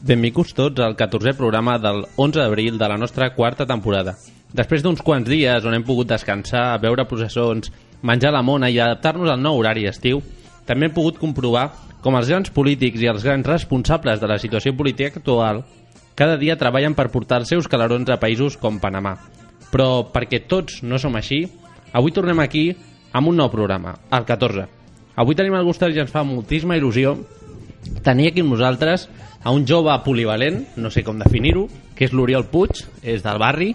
Benvinguts tots al 14è programa del 11 d'abril de la nostra quarta temporada. Després d'uns quants dies on hem pogut descansar, veure processons, menjar la mona i adaptar-nos al nou horari estiu, també hem pogut comprovar com els grans polítics i els grans responsables de la situació política actual cada dia treballen per portar els seus calarons a països com Panamà. Però perquè tots no som així, avui tornem aquí amb un nou programa, el 14. Avui tenim el gust i ens fa moltíssima il·lusió tenir aquí amb nosaltres a un jove polivalent, no sé com definir-ho, que és l'Oriol Puig, és del barri,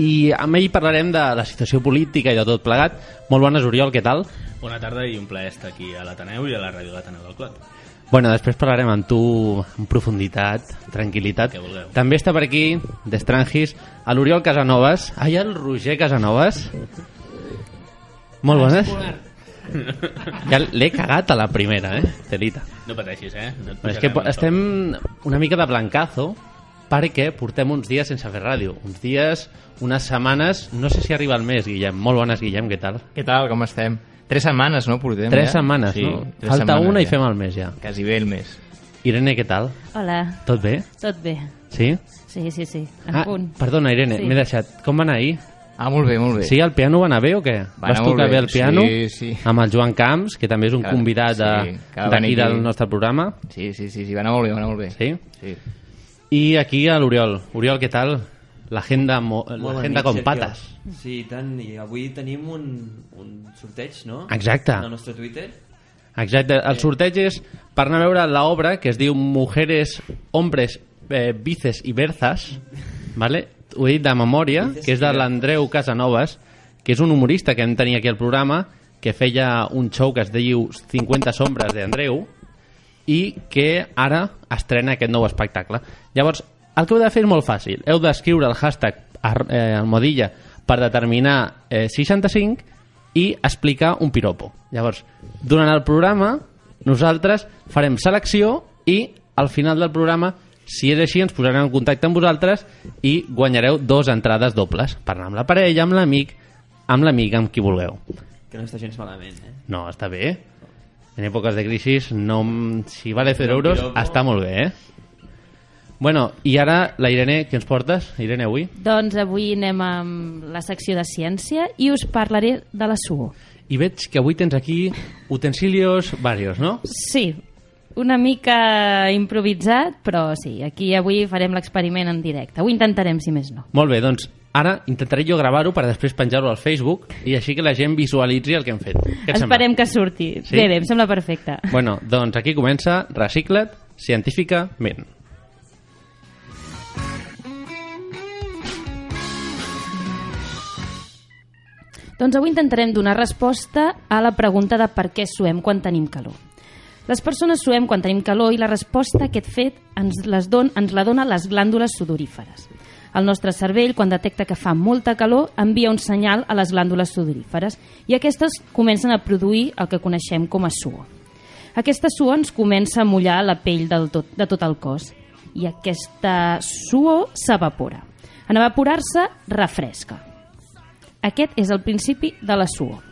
i amb ell parlarem de la situació política i de tot plegat. Molt bones, Oriol, què tal? Bona tarda i un plaer estar aquí a l'Ateneu i a la ràdio l'Ateneu del Clot. Bueno, després parlarem amb tu en profunditat, tranquil·litat. També està per aquí, d'Estrangis, a l'Oriol Casanovas. Ai, el Roger Casanovas. Molt bones. Ja l'he cagat a la primera, eh? Telita. No pateixis, eh? No és que estem una mica de blancazo perquè portem uns dies sense fer ràdio. Uns dies, unes setmanes, no sé si arriba el mes, Guillem. Molt bones, Guillem, què tal? Què tal, com estem? Tres setmanes, no, portem? Tres ja? setmanes, sí, no? tres Falta setmanes, una i ja. fem el mes ja. Quasi bé el mes. Irene, què tal? Hola, Tot bé? tot bé? Sí? Sí, sí, sí, a Ah, punt. perdona, Irene, Sí. m'he deixat. Com va anar ahir? Ah, molt bé, molt bé. Sí, el piano va anar bé o què? Va Vas tocar bé, bé el piano? sí, sí. Amb el Joan Camps, que també és un Que- convidat de- sí, d'aquí del nostre programa. Sí, sí, sí, sí, va anar molt bé, va anar molt bé. Sí? Sí. I aquí a l'Oriol. Oriol, què tal? L'agenda patas. Sergio. Sí, i tant, i avui tenim un, un sorteig, no? Exacte. Al nostre Twitter. Exacte, el sorteig és per anar a veure l'obra que es diu Mujeres, Hombres, eh, Vices i Berzas, vale? Ho he dit de memòria, que és de l'Andreu Casanovas, que és un humorista que hem tenir aquí al programa, que feia un show que es diu 50 sombres d'Andreu, i que ara estrena aquest nou espectacle. Llavors, el que heu de fer és molt fàcil. Heu d'escriure el hashtag eh, Almodilla per determinar eh, 65 i explicar un piropo. Llavors, durant el programa, nosaltres farem selecció i al final del programa, si és així, ens posarem en contacte amb vosaltres i guanyareu dos entrades dobles per anar amb la parella, amb l'amic, amb l'amic, amb qui vulgueu. Que no està gens malament, eh? No, està bé. En èpoques de crisi, no, si vale 0 un euros, està molt bé, eh? Bueno, i ara, la Irene, què ens portes? Irene, avui? Doncs avui anem amb la secció de ciència i us parlaré de la suor. I veig que avui tens aquí utensilios varios, no? Sí, una mica improvisat, però sí, aquí avui farem l'experiment en directe. Ho intentarem, si més no. Molt bé, doncs ara intentaré jo gravar-ho per després penjar-ho al Facebook i així que la gent visualitzi el que hem fet. Què et sembla? Esperem que surti. Sí? Bé, bé, em sembla perfecte. Bueno, doncs aquí comença Recicla't científicament. Doncs avui intentarem donar resposta a la pregunta de per què suem quan tenim calor. Les persones suem quan tenim calor i la resposta a aquest fet ens, les don, ens la dona les glàndules sudoríferes. El nostre cervell, quan detecta que fa molta calor, envia un senyal a les glàndules sudoríferes i aquestes comencen a produir el que coneixem com a suor. Aquesta suor ens comença a mullar la pell del tot, de tot el cos i aquesta suor s'evapora. En evaporar-se, refresca. Aquest és el principi de la suor.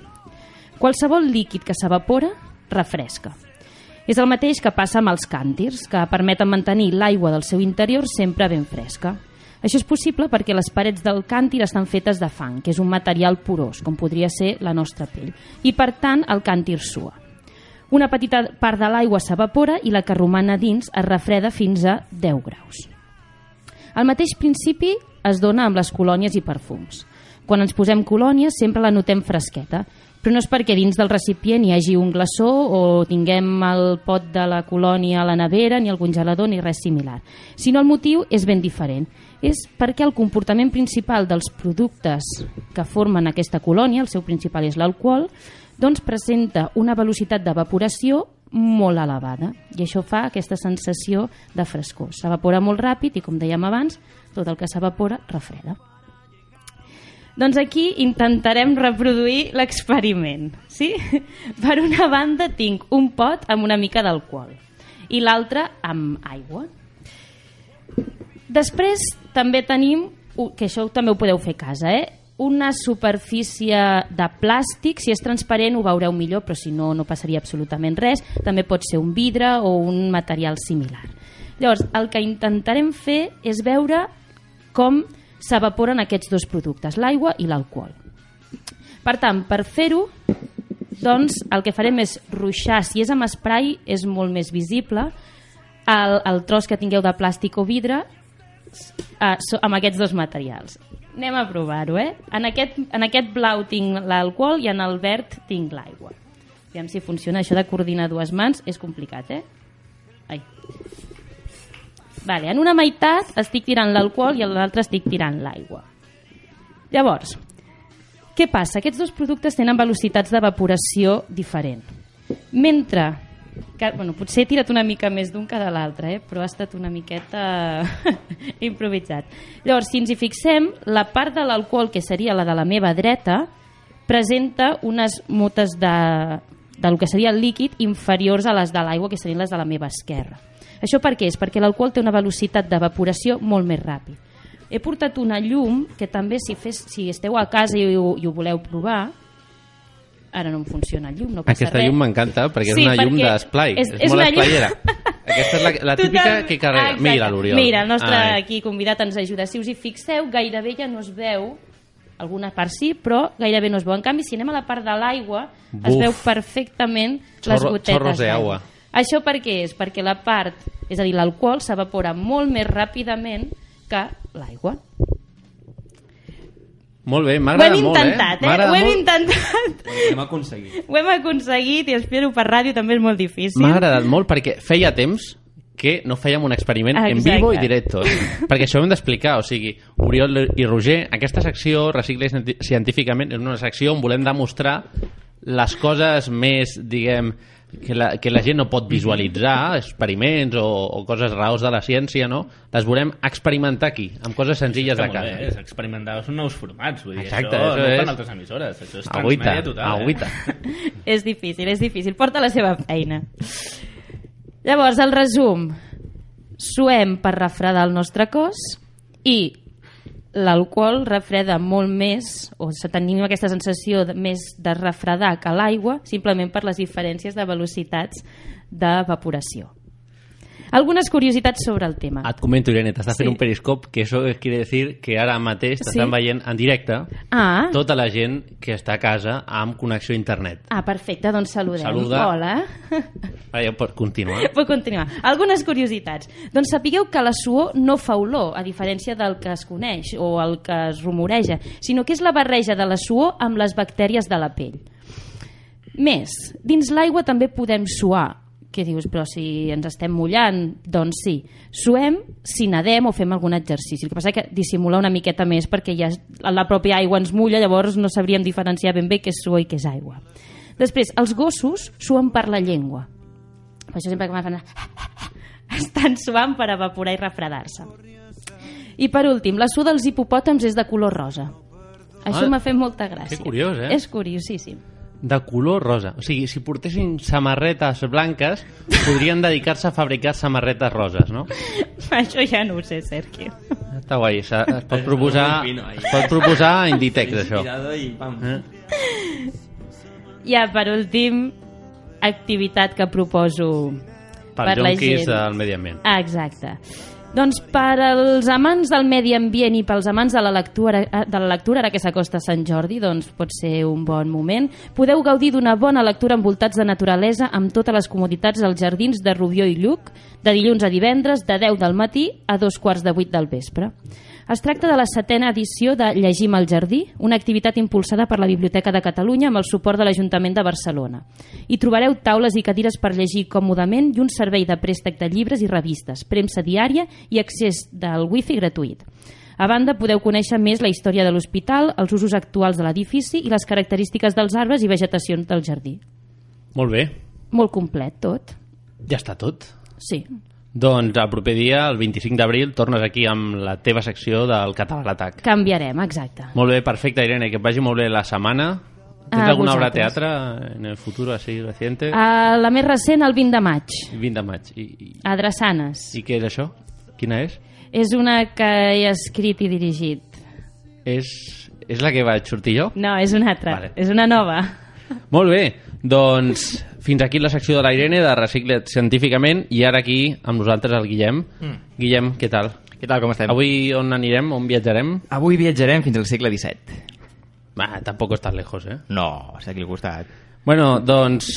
Qualsevol líquid que s'evapora, refresca. És el mateix que passa amb els càntirs, que permeten mantenir l'aigua del seu interior sempre ben fresca. Això és possible perquè les parets del càntir estan fetes de fang, que és un material porós, com podria ser la nostra pell, i per tant el càntir sua. Una petita part de l'aigua s'evapora i la que roman a dins es refreda fins a 10 graus. El mateix principi es dona amb les colònies i perfums. Quan ens posem colònia sempre la notem fresqueta, però no és perquè dins del recipient hi hagi un glaçó o tinguem el pot de la colònia a la nevera, ni el congelador, ni res similar. Sinó el motiu és ben diferent. És perquè el comportament principal dels productes que formen aquesta colònia, el seu principal és l'alcohol, doncs presenta una velocitat d'evaporació molt elevada i això fa aquesta sensació de frescor. S'evapora molt ràpid i, com dèiem abans, tot el que s'evapora refreda. Doncs aquí intentarem reproduir l'experiment. Sí? Per una banda tinc un pot amb una mica d'alcohol i l'altre amb aigua. Després també tenim, que això també ho podeu fer a casa, eh? una superfície de plàstic, si és transparent ho veureu millor, però si no, no passaria absolutament res. També pot ser un vidre o un material similar. Llavors, el que intentarem fer és veure com s'evaporen aquests dos productes, l'aigua i l'alcohol. Per tant, per fer-ho, doncs, el que farem és ruixar, si és amb spray és molt més visible, el, el tros que tingueu de plàstic o vidre eh, amb aquests dos materials. Anem a provar-ho, eh? En aquest, en aquest blau tinc l'alcohol i en el verd tinc l'aigua. Aviam si funciona. Això de coordinar dues mans és complicat, eh? Ai. Vale, en una meitat estic tirant l'alcohol i en l'altra estic tirant l'aigua. Llavors, què passa? Aquests dos productes tenen velocitats d'evaporació diferent. Mentre que, bueno, potser he tirat una mica més d'un que de l'altre, eh? però ha estat una miqueta improvisat. Llavors, si ens hi fixem, la part de l'alcohol, que seria la de la meva dreta, presenta unes motes de, del que seria el líquid inferiors a les de l'aigua, que serien les de la meva esquerra. Això per què? És perquè l'alcohol té una velocitat d'evaporació molt més ràpid. He portat una llum que també, si, fes, si esteu a casa i ho, i ho voleu provar, ara no em funciona el llum, no passa Aquesta res. llum m'encanta perquè Sí, és una llum d'esplai. És, és- és, molt esplayera. Aquesta és la, la típica Total- que carrega. Exacte. Mira, l'Oriol. Mira, el nostre Ai. aquí convidat ens ajuda. Si us hi fixeu, gairebé ja no es veu, alguna part sí, però gairebé no es veu. En canvi, si anem a la part de l'aigua, es veu perfectament les Chorro- gotetes chorros de agua. Això per què és? Perquè la part, és a dir, l'alcohol s'evapora molt més ràpidament que l'aigua. Molt bé, m'ha Ho hem agradat molt, intentat, eh? eh? M'ha Ho hem molt. intentat. Ho hem aconseguit. Ho hem aconseguit i espero per ràdio també és molt difícil. M'ha agradat molt perquè feia temps que no fèiem un experiment en Exacte. vivo i directo. perquè això ho hem d'explicar, o sigui, Oriol i Roger, aquesta secció, Recicle Cienti- Científicament, és una secció on volem demostrar les coses més, diguem, que la, que la gent no pot visualitzar, experiments o, o coses raos de la ciència, no? Les volem experimentar aquí, amb coses senzilles de casa. bé, és experimentar són nous formats, vull dir, Exacte, això, això no és- fan altres emissores, això és Agüita, transmèdia total. agüita. Eh? és difícil, és difícil. Porta la seva feina. Llavors, el resum. Suem per refredar el nostre cos i l'alcohol refreda molt més, o tenim aquesta sensació de, més de refredar que l'aigua, simplement per les diferències de velocitats d'evaporació. Algunes curiositats sobre el tema. Et comento, Irene, t'està fent Sí. un periscop, que això quiere decir que ara mateix t'estan Sí. veient en directe Ah, tota la gent que està a casa amb connexió a internet. ah perfecte, doncs saludem. Saluda. Hola. Ara ja pots continuar. Puc continuar. Algunes curiositats. Doncs sapigueu que la suor no fa olor, a diferència del que es coneix o el que es rumoreja, sinó que és la barreja de la suor amb les bactèries de la pell. Més, dins l'aigua també podem suar. Què dius, però si ens estem mullant? Doncs sí, suem si nedem o fem algun exercici. El que passa és que dissimular una miqueta més perquè ja la pròpia aigua ens mulla, llavors no sabríem diferenciar ben bé què és suor i què és aigua. Després, els gossos suen per la llengua. Per això sempre que me fan... Estan suant per evaporar i refredar-se. I per últim, la suor dels hipopòtams és de color rosa. Això Ah, m'ha fet molta gràcia. que curiós, eh? És curiosíssim. De color rosa. O sigui, si portessin samarretes blanques, podrien dedicar-se a fabricar samarretes roses, no? Això ja no ho sé, Sergio. Està guai. s'ha- Es pot proposar, es pot proposar a Inditex, això. Pam. Eh? Ja, per últim, activitat que proposo Per, per la junquis gent. del medi ambient. Ah, exacte. Doncs per als amants del medi ambient i pels amants de la lectura, eh, de la lectura ara que s'acosta Sant Jordi, doncs pot ser un bon moment. Podeu gaudir d'una bona lectura envoltats de naturalesa amb totes les comoditats als jardins de Rubió i Lluc, de dilluns a divendres, de 10 del matí a dos quarts de 8 del vespre. Es tracta de la setena edició de Llegim al Jardí, una activitat impulsada per la Biblioteca de Catalunya amb el suport de l'Ajuntament de Barcelona. Hi trobareu taules i cadires per llegir còmodament i un servei de préstec de llibres i revistes, premsa diària i accés del wifi gratuït. A banda, podeu conèixer més la història de l'hospital, els usos actuals de l'edifici i les característiques dels arbres i vegetacions del jardí. Molt bé, Molt complet, tot. ja està tot. Sí. Doncs el proper dia, el 25 d'abril, tornes aquí amb la teva secció del Català a l'atac. Canviarem, exacte. Molt bé, perfecte, Irene, que et vagi molt bé la setmana. Tens A alguna obra de teatre en el futur així reciente? Uh, la més recent, el 20 de maig, 20 de maig. I, i, a Drassanes. I què és això? Quina és? És una que he escrit i dirigit. És, és la que vaig sortir jo? No, és una altra. Vale. És una nova. Molt bé, doncs fins aquí la secció de la Irene de Reciclet Científicament i ara aquí amb nosaltres el Guillem. Mm. Guillem, què tal? Què tal, com estem? Avui on anirem? On viatjarem? Avui viatjarem fins al segle XVII. Va, tampoc està lejos, eh? No, està aquí al costat. Bueno, doncs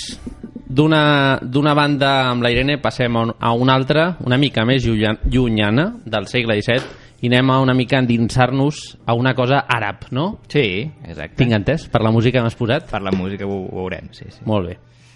d'una d'una banda amb la Irene passem a, un, a una altra, una mica més llunya- llunyana del segle XVII i anem a una mica endinsar-nos a una cosa àrab, no? Sí, exacte. Tinc entès? Per la música que m'has posat? Per la música ho, ho veurem, sí, sí. Molt bé.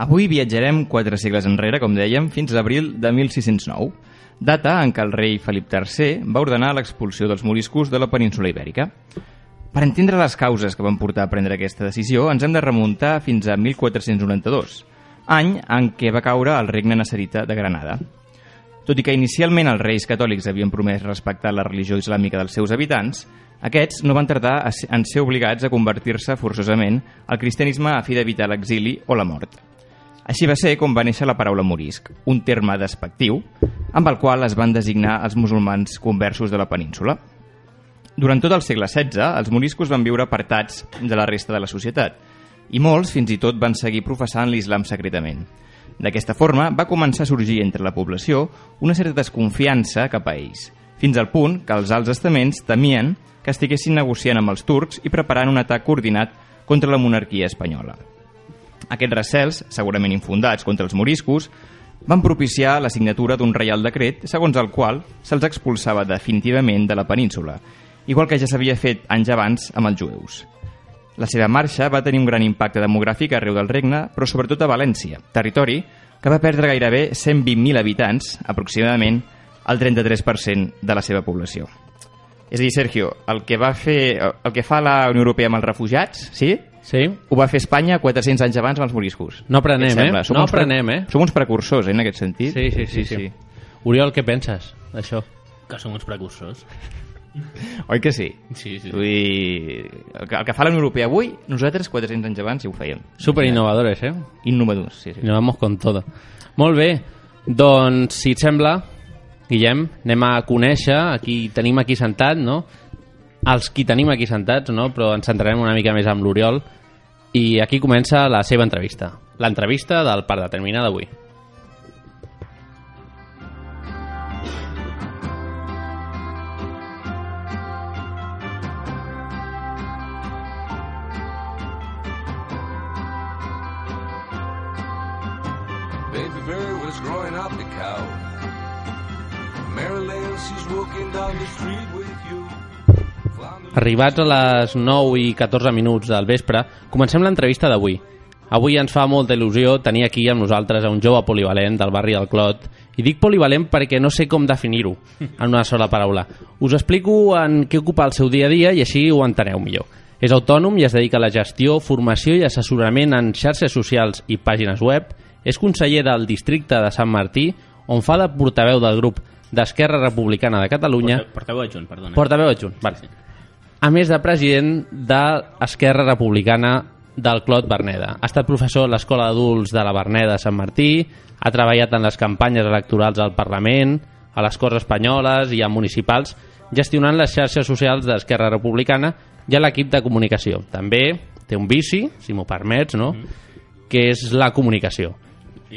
Avui viatjarem quatre segles enrere, com dèiem, fins a l'abril de 1609, data en què el rei Felip III va ordenar l'expulsió dels moriscos de la península ibèrica. Per entendre les causes que van portar a prendre aquesta decisió, ens hem de remuntar fins a 1492, any en què va caure el regne nasserita de Granada. Tot i que inicialment els reis catòlics havien promès respectar la religió islàmica dels seus habitants, aquests no van tardar en ser obligats a convertir-se forçosament al cristianisme a fi d'evitar l'exili o la mort. Així va ser com va néixer la paraula morisc, un terme despectiu amb el qual es van designar els musulmans conversos de la península. Durant tot el segle XVI, els moriscos van viure apartats de la resta de la societat i molts fins i tot van seguir professant l'islam secretament. D'aquesta forma, va començar a sorgir entre la població una certa desconfiança cap a ells, fins al punt que els alts estaments temien que estiguessin negociant amb els turcs i preparant un atac coordinat contra la monarquia espanyola. Aquests recels, segurament infundats contra els moriscos, van propiciar la signatura d'un reial decret segons el qual se'ls expulsava definitivament de la península, igual que ja s'havia fet anys abans amb els jueus. La seva marxa va tenir un gran impacte demogràfic arreu del regne, però sobretot a València, territori que va perdre gairebé 120.000 habitants, aproximadament el 33% de la seva població. És a dir, Sergio, el que, va fer, el que fa la Unió Europea amb els refugiats, sí? Sí? Ho va fer Espanya 400 anys abans amb els moriscos. No aprenem, eh? Som No aprenem, eh? Som uns precursors, eh, en aquest sentit. Sí, sí, sí, sí. Oriol, què penses d'això? Que som uns precursors. Oi que sí? Sí, sí. Vull dir, el que, el que fa la Unió Europea avui, nosaltres 400 anys abans ja ho fèiem. Super innovadores, eh? Innovadors, sí, sí. I nos vamos con todo. Molt bé, doncs, si et sembla, Guillem, anem a conèixer, aquí tenim aquí sentat, no? Els qui tenim aquí sentats, no? Però ens centrarem una mica més amb l'Oriol. I aquí comença la seva entrevista. L'entrevista del Parc Determinat d'avui. Baby Bird was growing up the cow. Marilyn, she's walking down the street with. Arribats a les 9 i 14 minuts del vespre, comencem l'entrevista d'avui. Avui ens fa molta il·lusió tenir aquí amb nosaltres a un jove polivalent del barri del Clot. I dic polivalent perquè no sé com definir-ho en una sola paraula. Us explico en què ocupa el seu dia a dia i així ho enteneu millor. És autònom i es dedica a la gestió, formació i assessorament en xarxes socials i pàgines web. És conseller del districte de Sant Martí, on fa de portaveu del grup d'Esquerra Republicana de Catalunya Porta- Portaveu adjunt, perdona. Portaveu adjunt, vale. A més de president de l'Esquerra Republicana del Clot Berneda. Ha estat professor a l'Escola d'Adults de la Berneda de Sant Martí, ha treballat en les campanyes electorals al Parlament, a les Corts Espanyoles i a municipals, gestionant les xarxes socials d'Esquerra Republicana i a l'equip de comunicació. També té un vici, si m'ho permets, no? que és la comunicació.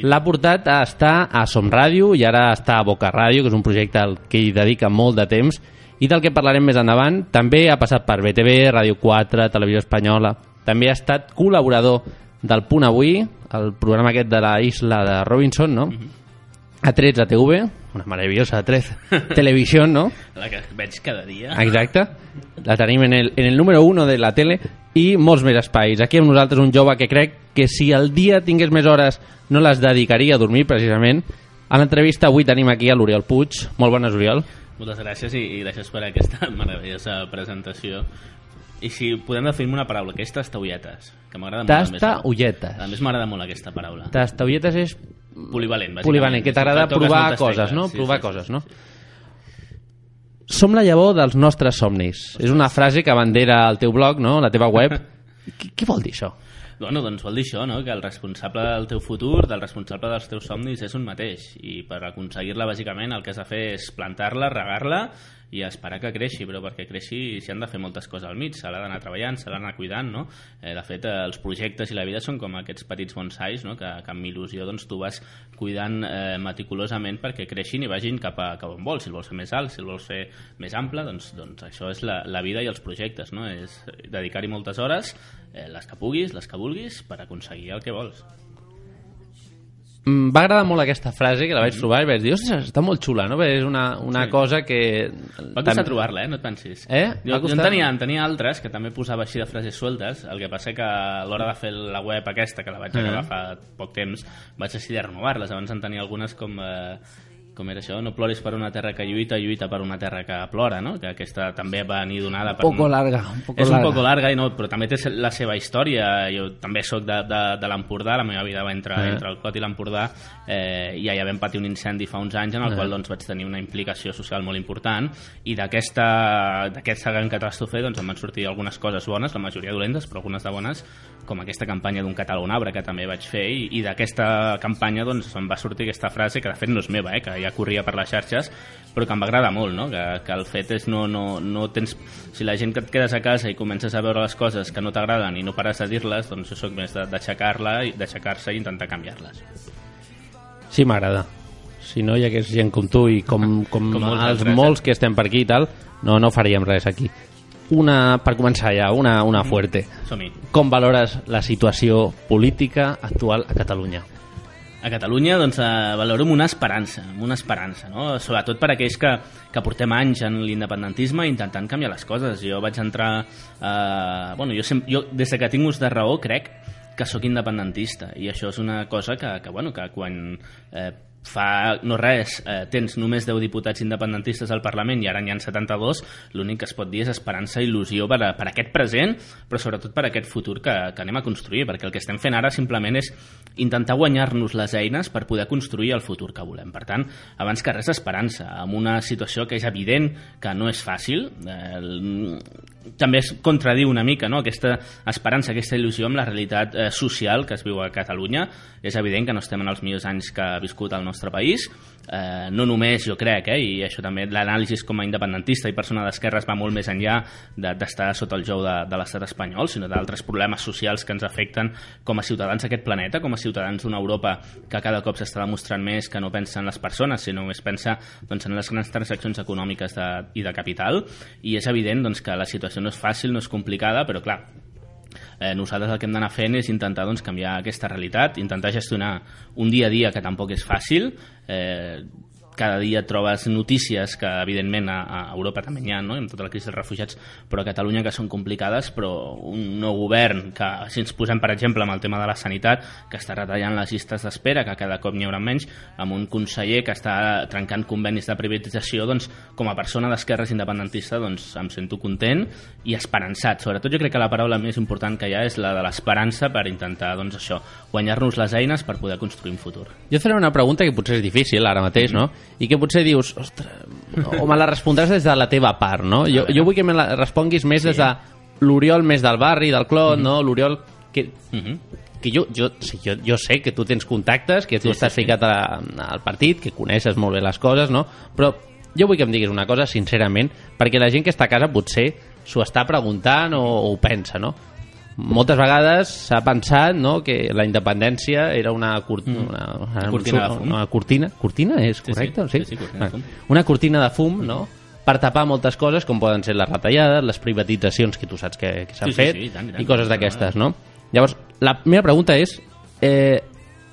L'ha portat a estar a Som Ràdio i ara està a Boca Ràdio, que és un projecte al que hi dedica molt de temps i del que parlarem més endavant. També ha passat per BTV, Ràdio 4, Televisió Espanyola. També ha estat col·laborador del Punt Avui, el programa aquest de la isla de Robinson, no? A 13 a TV, una meravellosa a 13 Televisió, no? La que veig cada dia. Exacte. La tenim en el, en el número 1 de la tele i molts més espais. Aquí amb nosaltres un jove que crec que si el dia tingués més hores no les dedicaria a dormir, precisament. A l'entrevista avui tenim aquí a l'Oriol Puig. Molt bones, Oriol. Moltes gràcies i, i gràcies per aquesta meravellosa presentació. I si podem definir una paraula, que és tastaulletes, que m'agrada molt. Tastaulletes. A més m'agrada molt aquesta paraula. Tastaulletes és Polivalent, bàsicament. polivalent, que t'agrada provar coses, no? sí, provar sí, sí. coses, no? Som la llavor dels nostres somnis. És una frase que bandera al teu blog, no? La teva web. Què, què vol dir això? Bueno, doncs vol dir això, no? que el responsable del teu futur, del responsable dels teus somnis és un mateix i per aconseguir-la bàsicament el que has de fer és plantar-la, regar-la i esperar que creixi, però perquè creixi s'hi han de fer moltes coses al mig, s'ha d'anar treballant, s'ha d'anar cuidant, no? Eh, de fet, eh, els projectes i la vida són com aquests petits bonsais, no? que, que amb il·lusió doncs, tu vas cuidant eh, meticulosament perquè creixin i vagin cap a, cap on vols, si el vols fer més alt, si el vols fer més ample, doncs, doncs això és la, la vida i els projectes, no? és dedicar-hi moltes hores, eh, les que puguis, les que vulguis, per aconseguir el que vols. Mm, va agradar molt aquesta frase, que la vaig trobar i vaig dir, ostres, està molt xula, no? Perquè és una, una Sí. cosa que... Va costar trobar-la, eh? No et pensis. Eh? Jo, Va jo en, costar? tenia, en tenia altres que també posava així de frases sueltes, el que passa que a l'hora de fer la web aquesta, que la vaig acabar Eh. fa poc temps, vaig decidir renovar-les. Abans en tenia algunes com... Eh, com era això? No ploris per una terra que lluita, lluita per una terra que plora, no? Que aquesta també va venir donada per... poco larga, un poco és larga. un poco larga, i no, però també té la seva història. Jo també sóc de, de, de l'Empordà, la meva vida va entre, Eh. entre el Clot i l'Empordà, eh, i allà vam patir un incendi fa uns anys en el Eh. qual doncs, vaig tenir una implicació social molt important, i d'aquesta gran catàstrofe doncs, em van sortir algunes coses bones, la majoria dolentes, però algunes de bones, com aquesta campanya d'un català un arbre que també vaig fer, i, i d'aquesta campanya doncs, em va sortir aquesta frase, que de fet no és meva, eh, que ja corria per les xarxes, però que em va agradar molt, no? que, que el fet és no, no, no tens... Si la gent que et quedes a casa i comences a veure les coses que no t'agraden i no pares de dir-les, doncs jo sóc més d'aixecar-la i d'aixecar-se i intentar canviar-les. Sí, m'agrada. Si no hi hagués gent com tu i com, com, Com molts els altres, molts eh? que estem per aquí i tal, no, no faríem res aquí. Una, per començar ja, una, una fuerte. Som-hi. Com valores la situació política actual a Catalunya? A Catalunya doncs, eh, valoro amb una esperança, amb una esperança, no? sobretot per aquells que, que portem anys en l'independentisme intentant canviar les coses. Jo vaig entrar... Eh, bueno, jo, sem jo des de que tinc ús de raó crec que sóc independentista i això és una cosa que, que, bueno, que quan eh, fa no res eh, tens només 10 diputats independentistes al Parlament i ara n'hi ha 72 l'únic que es pot dir és esperança i il·lusió per, a, per a aquest present però sobretot per a aquest futur que, que anem a construir perquè el que estem fent ara simplement és intentar guanyar-nos les eines per poder construir el futur que volem per tant, abans que res esperança amb una situació que és evident que no és fàcil eh, el- també es contradiu una mica no? aquesta esperança, aquesta il·lusió amb la realitat eh, social que es viu a Catalunya. És evident que no estem en els millors anys que ha viscut el nostre país, eh, no només jo crec, eh, i això també l'anàlisi com a independentista i persona d'esquerres va molt més enllà de- d'estar sota el jou de, de l'estat espanyol, sinó d'altres problemes socials que ens afecten com a ciutadans d'aquest planeta, com a ciutadans d'una Europa que cada cop s'està demostrant més que no pensa en les persones, sinó més pensa doncs, en les grans transaccions econòmiques de, i de capital, i és evident doncs, que la situació no és fàcil, no és complicada, però clar, eh, nosaltres el que hem d'anar fent és intentar doncs, canviar aquesta realitat, intentar gestionar un dia a dia que tampoc és fàcil, eh, cada dia trobes notícies que evidentment a, a Europa també n'hi ha, no? amb tota la crisi dels refugiats, però a Catalunya que són complicades, però un nou govern que, si ens posem per exemple amb el tema de la sanitat, que està retallant les llistes d'espera, que cada cop n'hi haurà menys, amb un conseller que està trencant convenis de privatització, doncs com a persona d'esquerres independentista doncs em sento content i esperançat. Sobretot jo crec que la paraula més important que hi ha és la de l'esperança per intentar doncs això, guanyar-nos les eines per poder construir un futur. Jo faré una pregunta que potser és difícil ara mateix, no? I que potser dius, ostres, o me la respondràs des de la teva part, no? Jo, jo vull que me la responguis més des de l'Oriol més del barri, del clot, no? L'Oriol que, Mhm. que jo, jo, sí, jo, jo sé que tu tens contactes, que tu Sí, estàs sí, sí. ficat a, al partit, que coneixes molt bé les coses, no? Però jo vull que em diguis una cosa, sincerament, perquè la gent que està a casa potser s'ho està preguntant o, o ho pensa, no? Moltes vegades s'ha pensat no, que la independència era una, cur una, una, cortina de fum. una cortina cortina és Sí, sí. correcte? Sí, sí, cortina fum. una cortina de fum no? per tapar moltes coses com poden ser les retallades les privatitzacions que tu saps que, que s'han Sí, sí, fet sí, i tant, i tant. i coses d'aquestes no? llavors la meva pregunta és eh,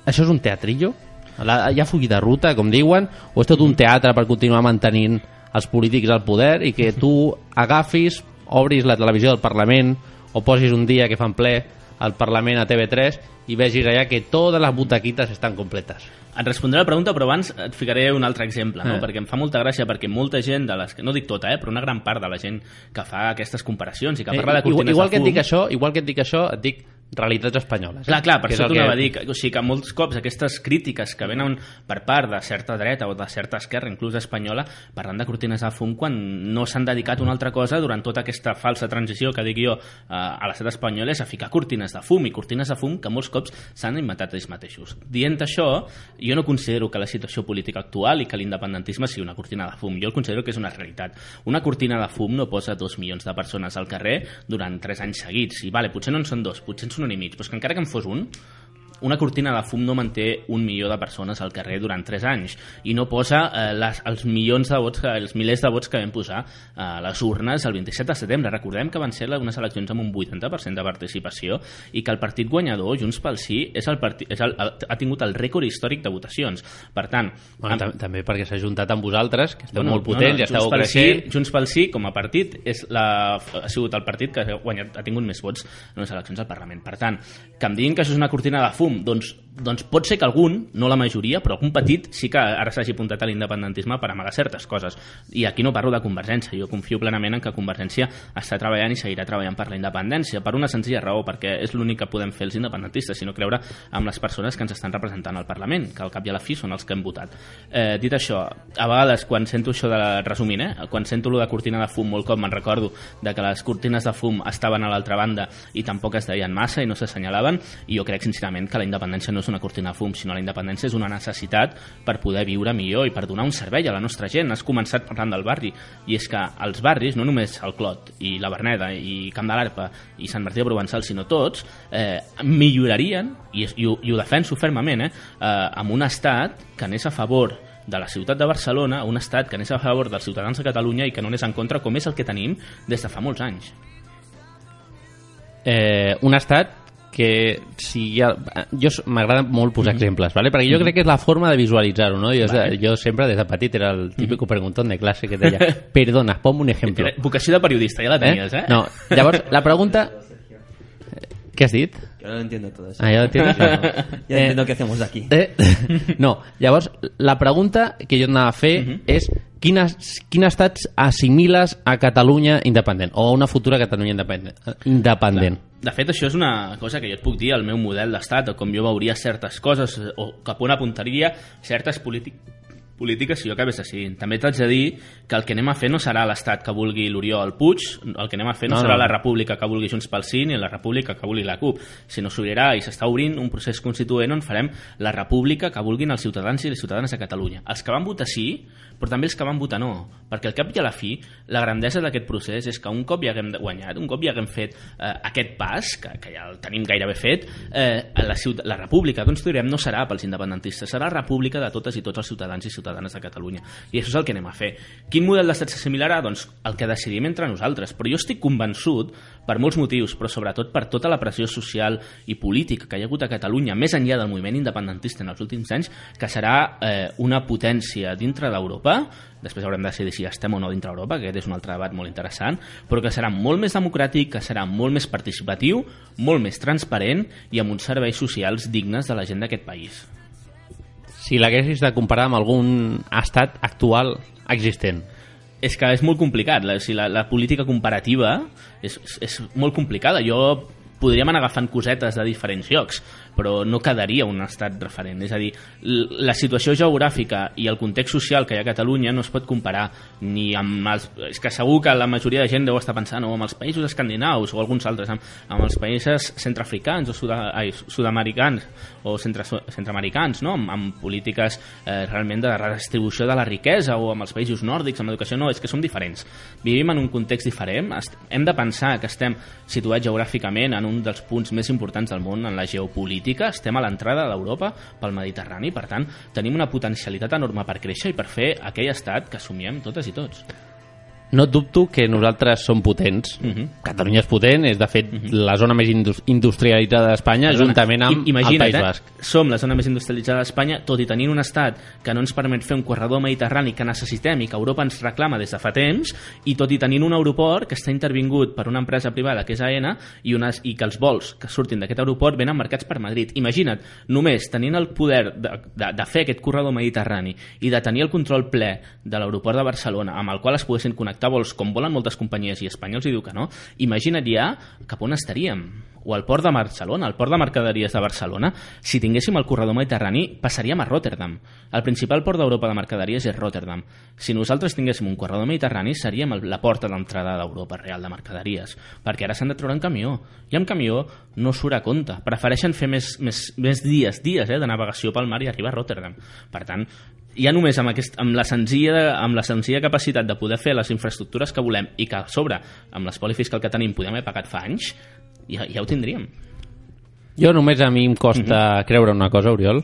això és un teatrillo? La, hi ha full de ruta, com diuen, o és tot un teatre per continuar mantenint els polítics al poder i que tu agafis, obris la televisió del Parlament o posis un dia que fan ple al Parlament a TV3 i vegis allà que totes les butaquites estan completes. Et respondré la pregunta, però abans et ficaré un altre exemple, no? Eh. perquè em fa molta gràcia, perquè molta gent, de les que, no dic tota, eh, però una gran part de la gent que fa aquestes comparacions i que parla de Eh, igual, cortines igual de que et fum... dic això, igual que et dic això, et dic realitats espanyoles. Clar, clar, per això t'ho anava a dir. O sigui que molts cops aquestes crítiques que venen per part de certa dreta o de certa esquerra, inclús espanyola, parlant de cortines de fum quan no s'han dedicat a una altra cosa durant tota aquesta falsa transició que dic jo eh, a l'estat espanyol és a ficar cortines de fum i cortines de fum que molts cops s'han inventat ells mateixos. Dient això, jo no considero que la situació política actual i que l'independentisme sigui una cortina de fum. Jo el considero que és una realitat. Una cortina de fum no posa dos milions de persones al carrer durant tres anys seguits. I vale, potser no en són dos, potser en són un i mig, però que encara que en fos un, una cortina de fum no manté un milió de persones al carrer durant 3 anys i no posa eh, les, els milions de vots, que, els milers de vots que vam posar a les urnes el 27 de setembre. Recordem que van ser unes eleccions amb un 80% de participació i que el partit guanyador, Junts pel Sí, és el partit, és el, ha tingut el rècord històric de votacions. Per tant, Bueno, amb- tam també perquè s'ha juntat amb vosaltres, que esteu Bueno, molt potents i esteu Junts pel creixent. Sí, Junts pel Sí, com a partit, és la, ha sigut el partit que ha, guanyat, ha tingut més vots en les eleccions al Parlament. Per tant, que em diguin que això és una cortina de fum, doncs, doncs pot ser que algun, no la majoria, però algun petit sí que ara s'hagi apuntat a l'independentisme per amagar certes coses. I aquí no parlo de Convergència, jo confio plenament en que Convergència està treballant i seguirà treballant per la independència, per una senzilla raó, perquè és l'únic que podem fer els independentistes, sinó creure amb les persones que ens estan representant al Parlament, que al cap i a la fi són els que hem votat. Eh, dit això, a vegades quan sento això de resumint, eh, quan sento lo de cortina de fum molt cop me'n recordo de que les cortines de fum estaven a l'altra banda i tampoc es deien massa i no s'assenyalaven i jo crec sincerament que la independència no és una cortina de fum, sinó la independència és una necessitat per poder viure millor i per donar un servei a la nostra gent. Has començat parlant del barri i és que els barris, no només el Clot i la Berneda i Camp de l'Arpa i Sant Martí de Provençal, sinó tots, eh, millorarien, i, i, ho, i ho defenso fermament, eh, eh, amb un estat que anés a favor de la ciutat de Barcelona, un estat que anés a favor dels ciutadans de Catalunya i que no anés en contra, com és el que tenim des de fa molts anys. eh, un estat que si hi ha... jo m'agrada molt posar exemples, ¿vale? perquè jo crec que és la forma de visualitzar-ho no? jo, Vale. jo sempre des de petit era el típico preguntón de clase que deia perdona, ponme un ejemplo Era Vocació de periodista, ja la tenies, eh? no, llavors la pregunta què has dit? Yo no lo entiendo todo eso. Ah, ya lo entiendes, claro. ya Eh, entiendo qué hacemos aquí. Eh? No, llavors, la pregunta que jo anava a fer Mhm. és quines, quin estat assimiles a Catalunya independent o a una futura Catalunya independent? independent. De fet, això és una cosa que jo et puc dir, el meu model d'estat, o com jo veuria certes coses, o cap on apuntaria certes polítiques polítiques si jo acabés decidint. També t'haig de dir que el que anem a fer no serà l'estat que vulgui l'Oriol Puig, el que anem a fer no, No, no serà no. la república que vulgui Junts pel Sí ni la república que vulgui la CUP, sinó s'obrirà i s'està obrint un procés constituent on farem la república que vulguin els ciutadans i les ciutadanes de Catalunya. Els que van votar sí, però també els que van votar no, perquè al cap i a la fi la grandesa d'aquest procés és que un cop ja haguem guanyat, un cop ja haguem fet eh, aquest pas, que, que ja el tenim gairebé fet, eh, la, ciutat, la república que construirem no serà pels independentistes, serà la república de totes i tots els ciutadans i ciutadanes de Catalunya. I això és el que anem a fer. Quin model d'estat s'assimilarà? Doncs el que decidim entre nosaltres. Però jo estic convençut, per molts motius, però sobretot per tota la pressió social i política que hi ha hagut a Catalunya, més enllà del moviment independentista en els últims anys, que serà eh, una potència dintre d'Europa, després haurem de decidir si estem o no dintre d'Europa, que aquest és un altre debat molt interessant, però que serà molt més democràtic, que serà molt més participatiu, molt més transparent i amb uns serveis socials dignes de la gent d'aquest país. Si l'haguessis de comparar amb algun estat actual existent. És que és molt complicat, la, la, la política comparativa és, és, és molt complicada. Jo podríem anar agafant cosetes de diferents llocs, però no quedaria un estat referent. És a dir, la situació geogràfica i el context social que hi ha a Catalunya no es pot comparar ni amb els... És que segur que la majoria de gent deu estar pensant o amb els països escandinaus o alguns altres, amb, amb els països centroafricans o sud-americans o centre, centroamericans, no? amb, amb polítiques eh, realment de redistribució de la riquesa o amb els països nòrdics, amb educació, no, és que som diferents. Vivim en un context diferent, hem de pensar que estem situats geogràficament en un dels punts més importants del món en la geopolítica, estem a l'entrada de l'Europa pel Mediterrani, per tant, tenim una potencialitat enorme per créixer i per fer aquell estat que assumiem totes i tots. No dubto que nosaltres som potents. Mhm. Catalunya és potent, és de fet la zona més indus- industrialitzada d'Espanya, juntament amb i- imagina't, el País eh? Basc. Som la zona més industrialitzada d'Espanya, tot i tenint un estat que no ens permet fer un corredor mediterrani que necessitem i que Europa ens reclama des de fa temps, i tot i tenint un aeroport que està intervingut per una empresa privada que és AENA i, unes, i que els vols que surtin d'aquest aeroport venen marcats per Madrid. Imagina't, només tenint el poder de, de, de fer aquest corredor mediterrani i de tenir el control ple de l'aeroport de Barcelona, amb el qual es poguessin connectar vols com volen moltes companyies i Espanya els hi diu que no, imagina't ja cap on estaríem o al port de Barcelona, al port de mercaderies de Barcelona, si tinguéssim el corredor mediterrani, passaríem a Rotterdam. El principal port d'Europa de mercaderies és Rotterdam. Si nosaltres tinguéssim un corredor mediterrani, seríem la porta d'entrada d'Europa real de mercaderies, perquè ara s'han de treure en camió, i amb camió no surt a compte. Prefereixen fer més, més, més dies, dies eh, de navegació pel mar i arribar a Rotterdam. Per tant, ja només amb, aquest, amb, la senzilla, amb la senzilla capacitat de poder fer les infraestructures que volem i que a sobre, amb l'espoli fiscal que tenim, podem haver pagat fa anys, ja, ja ho tindríem. Jo només a mi em costa Mhm. creure una cosa, Oriol,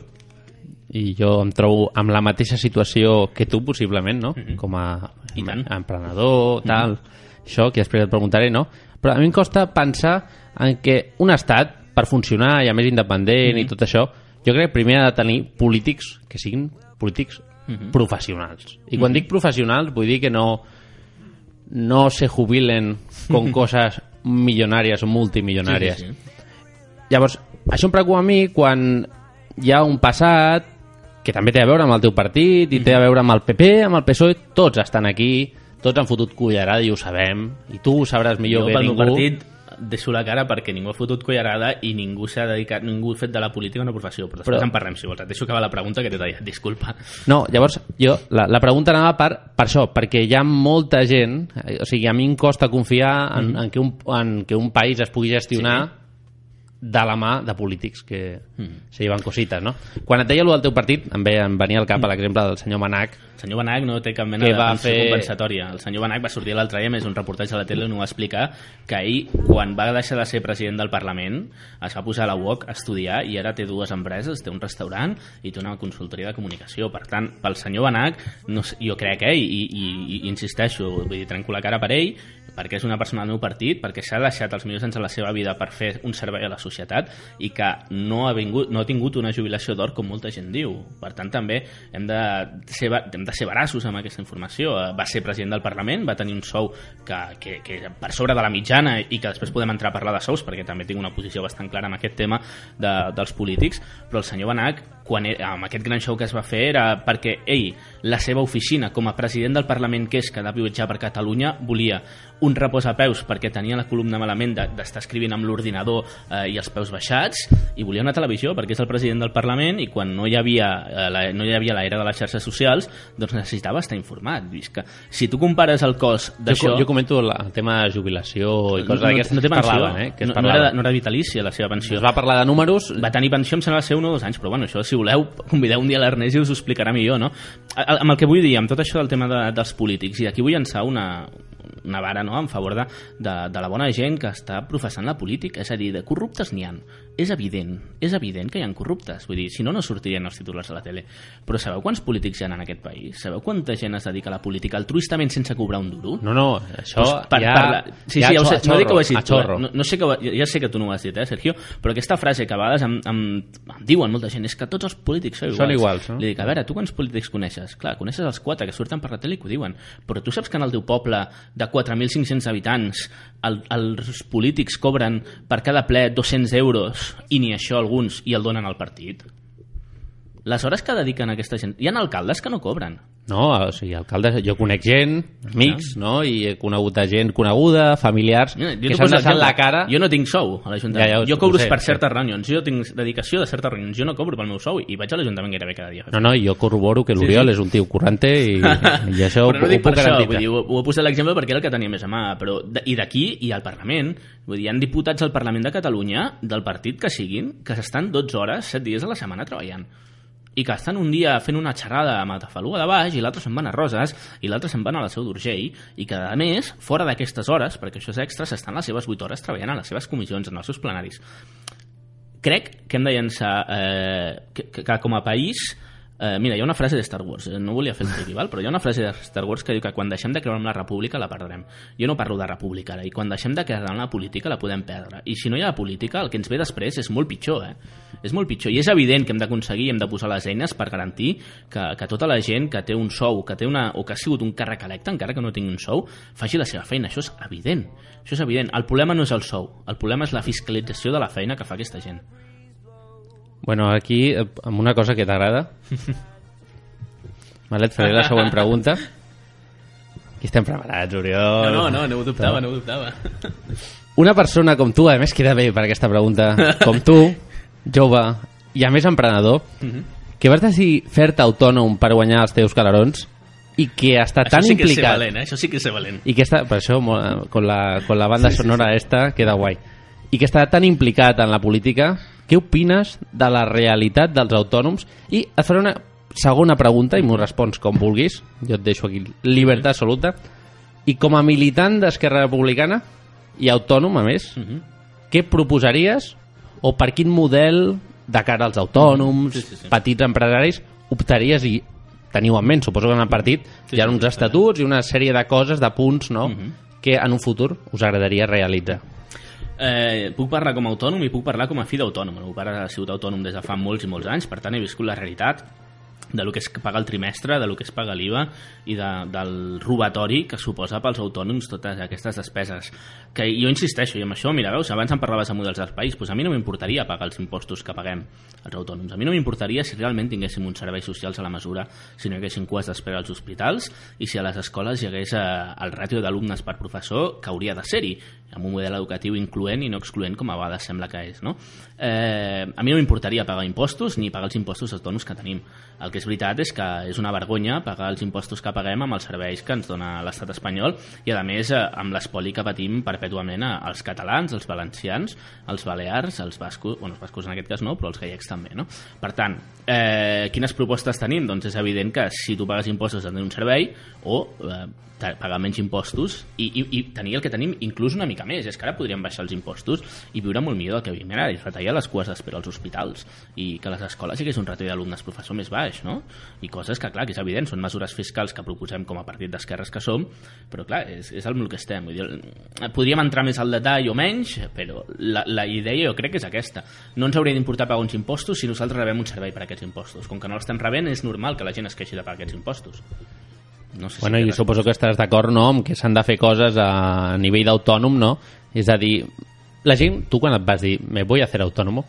i jo em trobo amb la mateixa situació que tu, possiblement, no? Com a Mhm. I tant. Mhm. emprenedor, tal, això, que després et preguntaré, no? Però a mi em costa pensar en que un estat, per funcionar, i a més independent Mhm. i tot això, jo crec que primer ha de tenir polítics que siguin polítics Mhm. professionals. I quan dic professionals vull dir que no no se jubilen con cosas millonàries o multimillonàries. Sí, sí, sí. Llavors, això em preocupa a mi quan hi ha un passat que també té a veure amb el teu partit i té a veure amb el PP, amb el PSOE, tots estan aquí, tots han fotut cullerada i ho sabem, i tu ho sabràs millor jo que pel ningú. meu partit deixo la cara perquè ningú ha fotut collarada i ningú s'ha dedicat, ningú ha fet de la política una professió, però després Però- en parlem si vols. Et deixo acabar la pregunta que t'he tallat, disculpa. No, llavors, jo, la, la pregunta anava per, per això, perquè hi ha molta gent, eh, o sigui, a mi em costa confiar en, en, que, un, en que un país es pugui gestionar de la mà de polítics que se llevan cosites, no? Quan et deia allò del teu partit, em, ve, em venia al cap l'exemple del senyor Manac, El senyor Benac no té cap mena de va fer- compensatòria. El senyor Benac va sortir l'altre dia, més un reportatge a la tele, on ho va explicar, que ell, quan va deixar de ser president del Parlament, es va posar a la UOC a estudiar i ara té dues empreses, té un restaurant i té una consultoria de comunicació. Per tant, pel senyor Benac, no sé, jo crec, eh, i, i, i insisteixo, vull dir, trenco la cara per ell, perquè és una persona del meu partit, perquè s'ha deixat els millors anys de la seva vida per fer un servei a la societat i que no ha, vingut, no ha tingut una jubilació d'or com molta gent diu. Per tant, també hem de ser, hem de ser veraços amb aquesta informació. Eh, Va ser president del Parlament, va tenir un sou que, que, que per sobre de la mitjana i que després podem entrar a parlar de sous, perquè també tinc una posició bastant clara en aquest tema de, dels polítics, però el senyor Benac, quan era, amb aquest gran show que es va fer, era perquè ell, la seva oficina, com a president del Parlament que és, que ha de viatjar per Catalunya, volia un repòs a peus perquè tenia la columna malament de- d'estar escrivint amb l'ordinador eh, i els peus baixats i volia una televisió perquè és el president del Parlament i quan no hi havia eh, la, no hi havia l'era de les xarxes socials doncs necessitava estar informat. Que si tu compares el cost jo, d'això jo comento la, el tema de jubilació i coses no, d'aquestes. no que es pensió, parlaven, eh? Que no, no, era, no era vitalícia la seva pensió. Es va parlar de números, va tenir pensió, em sembla ser un o dos anys, però bueno, això, si voleu, convideu un dia l'Ernest i us ho explicarà millor, no? Amb el que vull dir, amb tot això del tema de, dels polítics, i aquí vull llançar una, una vara no? en favor de, de, de la bona gent que està professant la política, és a dir, de corruptes n'hi han. És evident, és evident que hi ha corruptes, vull dir, si no, no sortirien els titulars a la tele. Però sabeu quants polítics hi ha en aquest país? Sabeu quanta gent es dedica a la política altruistament sense cobrar un duro? No, no, això Pues per, ja... per la... Sí, ja sí, ja ho sé, no dic que ho xorro, hagis dit xorro. no, no sé que ho, ja sé que tu no ho has dit, eh, Sergio, però aquesta frase que a vegades em, em, em diuen molta gent és que tots els polítics són iguals. Són iguals, no? Li dic, a veure, tu quants polítics coneixes? Clar, coneixes els quatre que surten per la tele i que ho diuen, però tu saps que en el teu poble de 4.500 habitants el, els polítics cobren per cada ple 200 euros i ni això alguns i el donen al partit? Les hores que dediquen a aquesta gent... Hi ha alcaldes que no cobren. No, o sigui, alcaldes, jo conec gent, amics, no? I he conegut a gent coneguda, familiars, Mira, jo que s'han deixat la cara... Jo no tinc sou a l'Ajuntament. Ja, ja ho- jo cobro ho sé, per ho sé. certes reunions. Jo tinc dedicació de certes reunions. Jo no cobro pel meu sou i vaig a l'Ajuntament gairebé cada dia. No, no, jo corroboro que l'Oriol sí. és un tio currante i, i això ho, però no ho per puc garantir. vull dir, ho, ho he posat l'exemple perquè era el que tenia més a mà, però de, i d'aquí i al Parlament, vull dir, hi ha diputats al Parlament de Catalunya del partit que siguin que s'estan 12 hores, 7 dies a la setmana treballant. I que estan un dia fent una xerrada a Matafaluga de baix i l'altre se'n van a Roses i l'altre se'n van a la Seu d'Urgell i que a més, fora d'aquestes hores, perquè això és extra, estan les seves 8 hores treballant a les seves comissions, en els seus plenaris. Crec que hem de llançar eh, que, que, que com a país Eh, mira, hi ha una frase de Star Wars, eh, no volia fer el trivial, però hi ha una frase de Star Wars que diu que quan deixem de creure en la república la perdrem. Jo no parlo de república ara, i quan deixem de creure en la política la podem perdre. I si no hi ha política, el que ens ve després és molt pitjor, eh? És molt pitjor. I és evident que hem d'aconseguir, hem de posar les eines per garantir que, que tota la gent que té un sou, que té una, o que ha sigut un càrrec electe, encara que no tingui un sou, faci la seva feina. Això és evident. Això és evident. El problema no és el sou, el problema és la fiscalització de la feina que fa aquesta gent. Bueno, aquí, eh, amb una cosa que t'agrada... Vale, et faré la següent pregunta. Aquí estem preparats, Oriol. No, no, no, no ho dubtava, no ho dubtava. Una persona com tu, a més queda bé per aquesta pregunta, com tu, jove i a més emprenedor, Mhm. que vas decidir fer-te autònom per guanyar els teus calarons i que està Això tan sí que implicat valent, eh? Això sí que és valent. i que està, per això mo- con la, con la banda sonora esta queda guai i que està tan implicat en la política què opines de la realitat dels autònoms i et faré una segona pregunta i m'ho respons com vulguis jo et deixo aquí llibertat absoluta i com a militant d'Esquerra Republicana i autònom a més Mhm. què proposaries o per quin model de cara als autònoms, Sí, sí, sí. petits empresaris, optaries i teniu en ment, suposo que en el partit Sí, hi ha uns sí, estatuts i una sèrie de coses, de punts, no?, Mhm. que en un futur us agradaria realitzar. Eh, puc parlar com a autònom i puc parlar com a fill d'autònom. El meu pare ha sigut autònom des de fa molts i molts anys, per tant he viscut la realitat de lo que es paga el trimestre, de lo que es paga l'IVA i de, del robatori que suposa pels autònoms totes aquestes despeses. Que jo insisteixo, i amb això, mira, veus, abans em parlaves de models del país, doncs a mi no m'importaria pagar els impostos que paguem els autònoms. A mi no m'importaria si realment tinguéssim uns serveis socials a la mesura, si no hi haguessin cues d'espera als hospitals i si a les escoles hi hagués eh, el ràtio d'alumnes per professor que hauria de ser-hi, amb un model educatiu incloent i no excloent com a vegades sembla que és. No? Eh, a mi no m'importaria pagar impostos ni pagar els impostos autònoms que tenim. El que és veritat és que és una vergonya pagar els impostos que paguem amb els serveis que ens dona l'estat espanyol i a més eh, amb l'espoli que patim perpètuament als catalans, als valencians, als balears, als bascos, bueno, els bascos en aquest cas no, però els gallecs també. No? Per tant, eh, quines propostes tenim? Doncs és evident que si tu pagues impostos tenir un servei o eh, pagar menys impostos i, i, i tenir el que tenim inclús una mica més. És que ara podríem baixar els impostos i viure molt millor del que vivim ara i retallar les cues d'espera als hospitals i que les escoles hi hagués un ratio d'alumnes professor més baix, no? I coses que, clar, que és evident, són mesures fiscals que proposem com a partit d'esquerres que som, però, clar, és, és el que estem. Vull dir, podríem entrar més al detall o menys, però la, la idea jo crec que és aquesta. No ens hauria d'importar pagar uns impostos si nosaltres rebem un servei per aquests impostos. Com que no l'estem rebent, és normal que la gent es queixi de pagar aquests impostos. No sé Bueno, si i suposo que estaràs d'acord, no?, amb que s'han de fer coses a nivell d'autònom, no? És a dir, la gent, tu quan et vas dir me voy a hacer autónomo,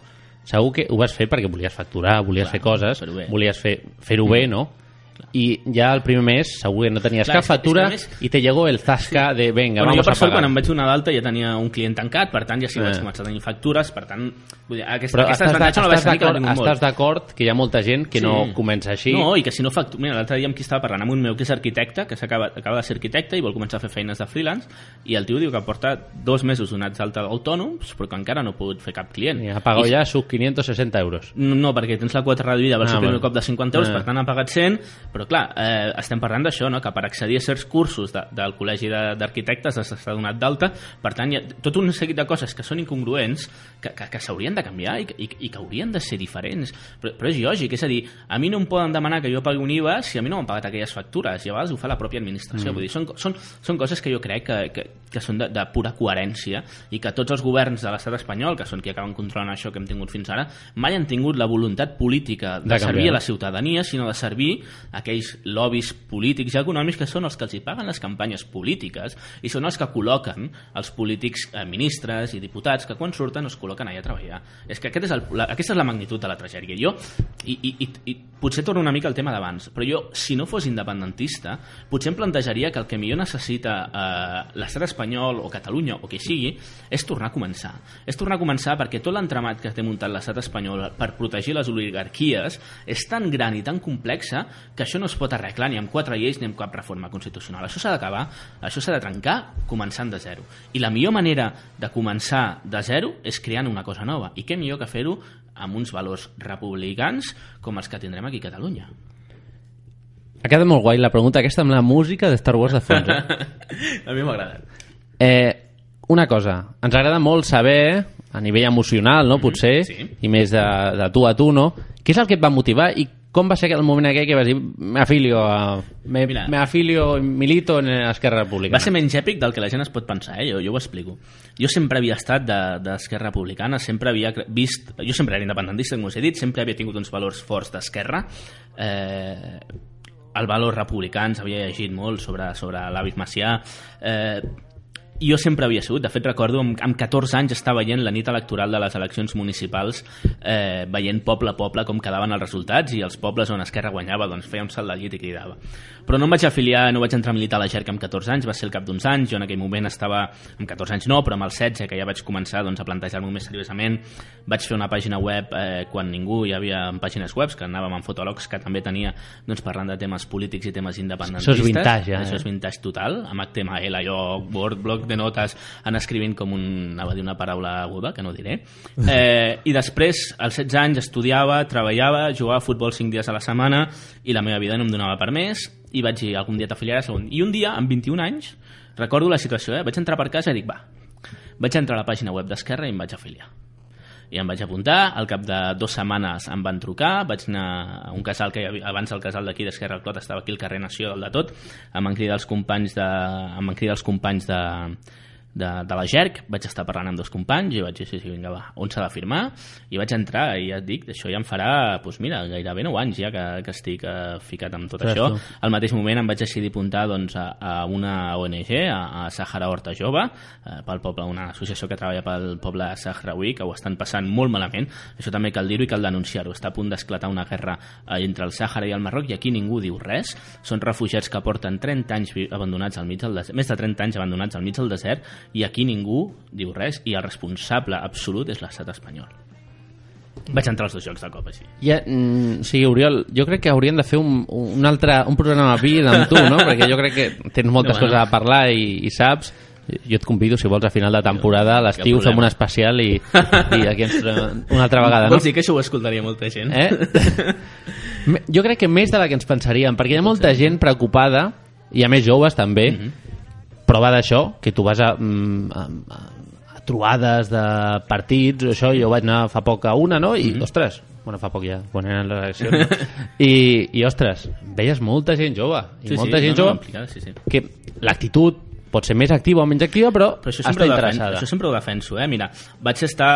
segur que ho vas fer perquè volies facturar, volies Clar, fer coses, bé. volies fer- fer-ho bé, no? I ja el primer mes segur que no tenies Clar, cap és que- és factura a més- i te llegó el zasca de venga, bueno, vamos a sort pagar. quan em vaig donar d'alta ja tenia un client tancat, per tant ja sí Eh. vaig començar a tenir factures, per tant vull dir, aquest, Però aquesta estàs, no la vaig tenir que molt. estàs d'acord que hi ha molta gent que no comença així? No, i que si no factura... Mira, l'altre dia amb qui estava parlant amb un meu que és arquitecte, que s'acaba acaba de ser arquitecte i vol començar a fer feines de freelance, i el tio diu que porta dos mesos donats d'alta autònoms, però que encara no ha pogut fer cap client. I ha pagat I- ja sus 560 euros. No, perquè tens la quota reduïda Ah, ser el primer bueno. cop de 50 euros, Ah. per tant ha pagat 100, però clar, eh, estem parlant d'això, no? que per accedir a certs cursos de, del Col·legi d'Arquitectes d'estar donat d'alta, per tant hi ha tot un seguit de coses que són incongruents, que, que, que s'haurien de canviar i, i, i que haurien de ser diferents. Però, però és lògic, és a dir, a mi no em poden demanar que jo pagui un IVA si a mi no m'han pagat aquelles factures, i a vegades ho fa la pròpia administració. Mm. Vull dir, són, són, són coses que jo crec que, que, que són de, de pura coherència i que tots els governs de l'estat espanyol, que són qui acaben controlant això que hem tingut fins ara, mai han tingut la voluntat política de, De de servir canviar. a la ciutadania, sinó de servir a aquells lobbies polítics i econòmics que són els que els hi paguen les campanyes polítiques i són els que col·loquen els polítics eh, ministres i diputats que quan surten es col·loquen allà a treballar. És que aquest és el, la, aquesta és la magnitud de la tragèdia. Jo, i, i, i, i potser torno una mica al tema d'abans, però jo, si no fos independentista, potser em plantejaria que el que millor necessita eh, l'estat espanyol o Catalunya o qui sigui és tornar a començar. És tornar a començar perquè tot l'entramat que té muntat l'estat espanyol per protegir les oligarquies és tan gran i tan complexa que això no es pot arreglar ni amb quatre lleis ni amb cap reforma constitucional. Això s'ha d'acabar, això s'ha de trencar començant de zero. I la millor manera de començar de zero és creant una cosa nova. I què millor que fer-ho amb uns valors republicans com els que tindrem aquí a Catalunya. Ha quedat molt guai la pregunta aquesta amb la música de Star Wars de fons. Eh? a mi m'ha agradat. Eh, una cosa, ens agrada molt saber, a nivell emocional, no, potser, sí. i més de, de tu a tu, no? Què és el que et va motivar i com va ser el moment aquell que vas dir me afilio a... Me, Mira. me afilio, milito en Esquerra Republicana? Va ser menys èpic del que la gent es pot pensar, eh? jo, jo ho explico. Jo sempre havia estat de- d'Esquerra de, Republicana, sempre havia vist... Jo sempre era independentista, com us he dit, sempre havia tingut uns valors forts d'Esquerra. Eh, el valor republicans, havia llegit molt sobre, sobre l'Avis Macià. Eh, jo sempre havia sigut, de fet recordo amb, amb 14 anys estar veient la nit electoral de les eleccions municipals eh, veient poble a poble com quedaven els resultats i els pobles on Esquerra guanyava doncs feia un salt del llit i cridava però no em vaig afiliar, no vaig entrar a militar a la JERC amb 14 anys, va ser el cap d'uns anys jo en aquell moment estava, amb 14 anys no però amb els 16 que ja vaig començar doncs, a plantejar-m'ho més seriosament vaig fer una pàgina web eh, quan ningú hi havia pàgines webs que anàvem amb fotòlegs que també tenia doncs, parlant de temes polítics i temes independentistes Això és vintage, ja, això eh? és vintage total, amb HTML, allò, Word, bloc de notes, anar escrivint com un, anava a dir una paraula aguda, que no diré. Eh, I després, als 16 anys, estudiava, treballava, jugava a futbol 5 dies a la setmana i la meva vida no em donava per més i vaig dir algun dia t'afiliaràs a un... I un dia, amb 21 anys, recordo la situació, eh? vaig entrar per casa i dic, va, vaig entrar a la pàgina web d'Esquerra i em vaig afiliar. I em vaig apuntar, al cap de dues setmanes em van trucar, vaig anar a un casal que havia, abans el casal d'aquí d'Esquerra al Clot estava aquí al carrer Nació del de tot, em van cridar els companys de, em van cridar els companys de, de, de la GERC, vaig estar parlant amb dos companys i vaig dir, sí, sí, vinga, va, on s'ha de firmar? I vaig entrar i ja et dic, això ja em farà, doncs mira, gairebé 9 anys ja que, que estic eh, ficat amb tot Ostres, això. Al mateix moment em vaig decidir apuntar doncs, a, a una ONG, a, a Sàhara Horta Jove, eh, pel poble, una associació que treballa pel poble saharaui, que ho estan passant molt malament. Això també cal dir-ho i cal denunciar-ho. Està a punt d'esclatar una guerra eh, entre el Sàhara i el Marroc i aquí ningú diu res. Són refugiats que porten 30 anys abandonats al mig del desert, més de 30 anys abandonats al mig del desert i aquí ningú diu res i el responsable absolut és l'estat espanyol. Vaig entrar als dos jocs de cop així. Ja, mm, sí, Oriol, jo crec que hauríem de fer un, un altre un programa VIP amb tu, no? Perquè jo crec que tens moltes Bueno. coses a parlar i, i saps. Jo et convido, si vols, a final de temporada, a l'estiu, fem un especial i, i aquí ens trobem una altra vegada, no? Vols dir que això ho escoltaria molta gent? Eh? Jo crec que més de la que ens pensaríem, perquè hi ha molta gent preocupada, i a més joves també, prova d'això, que tu vas a, mm, a, a, a trobades de partits, això, jo vaig anar fa poc a una, no? I, ostres, bueno, fa poc ja, quan eren les eleccions, no? I, i ostres, veies molta gent jove, i molta gent no, no, jove, implicada, sí, sí. que l'actitud pot ser més activa o menys activa, però, Però això està defenso, interessada. això sempre ho defenso, eh? Mira, vaig estar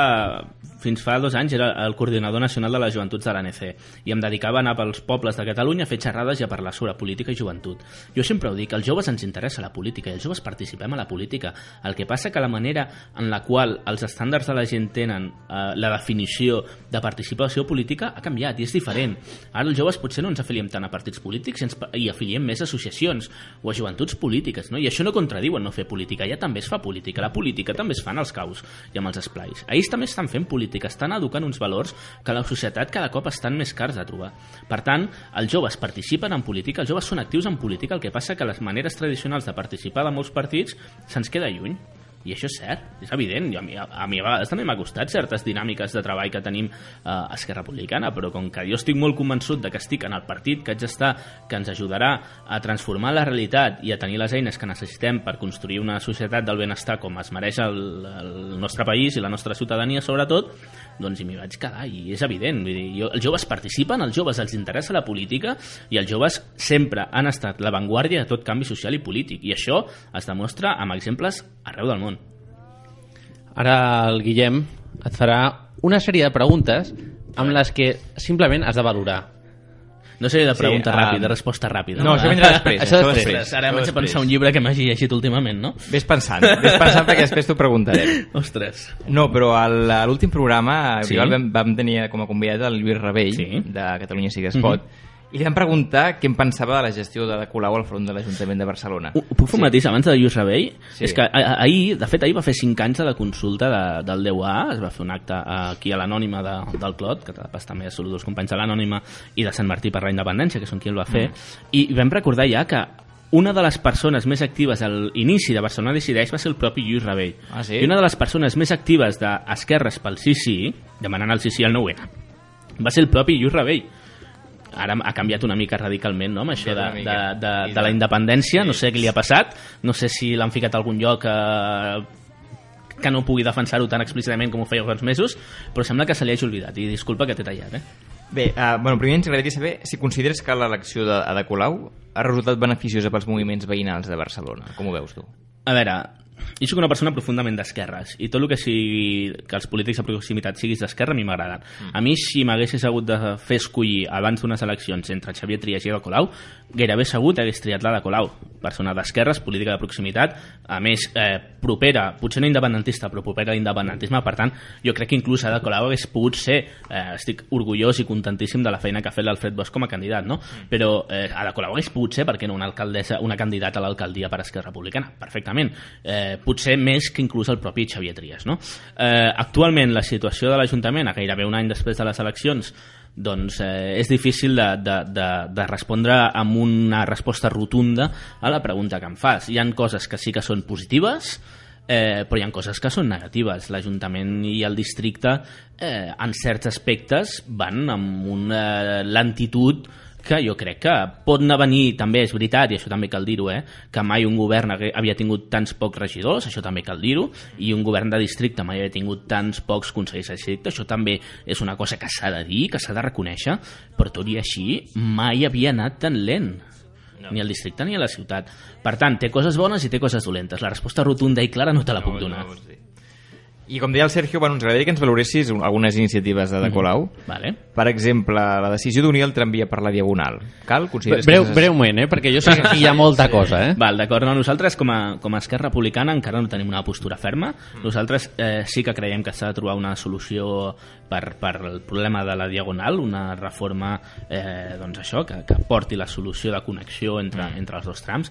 fins fa dos anys era el coordinador nacional de les joventuts de l'ANC i em dedicava a anar pels pobles de Catalunya a fer xerrades i a parlar sobre política i joventut. Jo sempre ho dic, als joves ens interessa la política i els joves participem a la política. El que passa que la manera en la qual els estàndards de la gent tenen eh, la definició de participació política ha canviat i és diferent. Ara els joves potser no ens afiliem tant a partits polítics i, ens, i afiliem més a associacions o a joventuts polítiques, no? I això no contradiuen no fer política, ja també es fa política. La política també es fa en els caus i amb els esplais. Ells també estan fent política, estan educant uns valors que la societat cada cop estan més cars de trobar. Per tant, els joves participen en política, els joves són actius en política, el que passa que les maneres tradicionals de participar de molts partits se'ns queda lluny. I això és cert, és evident. I a, mi, a, a mi a vegades també m'ha costat certes dinàmiques de treball que tenim eh, a Esquerra Republicana, però com que jo estic molt convençut de que estic en el partit que haig d'estar, que ens ajudarà a transformar la realitat i a tenir les eines que necessitem per construir una societat del benestar com es mereix el, el nostre país i la nostra ciutadania sobretot, doncs hi m'hi vaig quedar i és evident. Vull dir, jo, els joves participen, als joves els interessa la política i els joves sempre han estat l'avantguàrdia de tot canvi social i polític i això es demostra amb exemples arreu del món. Ara el Guillem et farà una sèrie de preguntes amb les que simplement has de valorar. No sé de pregunta Sí, ràpida, resposta ràpida. No, això vindrà després. Això això després. després. Ara vaig a pensar un llibre que m'hagi llegit últimament, no? Ves pensant, ves pensant perquè després t'ho preguntarem. Ostres. No, però al- a l'últim programa Sí. vam, vam tenir com a convidat el Lluís Rebell, Sí. de Catalunya Sí que es pot, i li vam preguntar què en pensava de la gestió de Colau al front de l'Ajuntament de Barcelona. Ho, puc fer un matís abans de Lluís Rebell? Sí. És que ahir, de fet, ahir va fer 5 anys de la consulta de, del 10A, es va fer un acte aquí a l'anònima de, del Clot, que pas també saludo els companys de l'anònima i de Sant Martí per la Independència, que són qui el va fer, i vam recordar ja que una de les persones més actives a l'inici de Barcelona Decideix va ser el propi Lluís Rebell. Ah, sí? I una de les persones més actives d'esquerres pel sí sí, demanant el sí sí al 9 va ser el propi Lluís Rebell. Ara ha canviat una mica radicalment, no?, amb això de, de, de, de la de- independència. No sé què li ha passat, no sé si l'han ficat a algun lloc eh, que no pugui defensar-ho tan explícitament com ho feia fa uns mesos, però sembla que se li hagi oblidat. I disculpa que t'he tallat, eh? Bé, uh, bueno, primer ens agradaria saber si consideres que l'elecció de Ada Colau ha resultat beneficiosa pels moviments veïnals de Barcelona. Com ho veus tu? A veure, jo sóc una persona profundament d'esquerres i tot el que sigui que els polítics de proximitat siguis d'esquerra a mi m'agraden. A mi si m'haguessis hagut de fer escollir abans d'unes eleccions entre Xavier Trias i Ada Colau, gairebé segur hagués triat l'Ada Colau, persona d'esquerres, política de proximitat, a més eh, propera, potser no independentista, però propera a l'independentisme, per tant, jo crec que inclús Ada Colau hagués pogut ser, eh, estic orgullós i contentíssim de la feina que ha fet l'Alfred Bosch com a candidat, no? Però eh, Ada Colau hagués pogut ser, per què no, una alcaldessa, una candidata a l'alcaldia per Esquerra Republicana, perfectament. Eh, potser més que inclús el propi Xavier Trias, no? Eh, actualment, la situació de l'Ajuntament, a gairebé un any després de les eleccions, doncs eh, és difícil de, de, de, de respondre amb una resposta rotunda a la pregunta que em fas. Hi han coses que sí que són positives, eh, però hi ha coses que són negatives. L'Ajuntament i el districte, eh, en certs aspectes, van amb una lentitud que jo crec que pot anar a venir, també és veritat, i això també cal dir-ho, eh, que mai un govern havia tingut tants pocs regidors, això també cal dir-ho, i un govern de districte mai havia tingut tants pocs consellers de districte, això també és una cosa que s'ha de dir, que s'ha de reconèixer, però tot i així mai havia anat tan lent no. ni al districte ni a la ciutat. Per tant, té coses bones i té coses dolentes. La resposta rotunda i clara no te la puc donar. I com deia el Sergio, bueno, ens agradaria que ens valoressis un- algunes iniciatives de Ada Colau. Vale. Per exemple, la decisió d'unir el tramvia per la Diagonal. Cal? Consideres Breu, que és- breument, eh? perquè jo sé que aquí hi ha molta cosa. Eh? Val, d'acord. No, nosaltres, com a, com a Esquerra Republicana, encara no tenim una postura ferma. Nosaltres eh, sí que creiem que s'ha de trobar una solució per, per el problema de la Diagonal, una reforma, eh, doncs això, que, que porti la solució de connexió entre, entre els dos trams.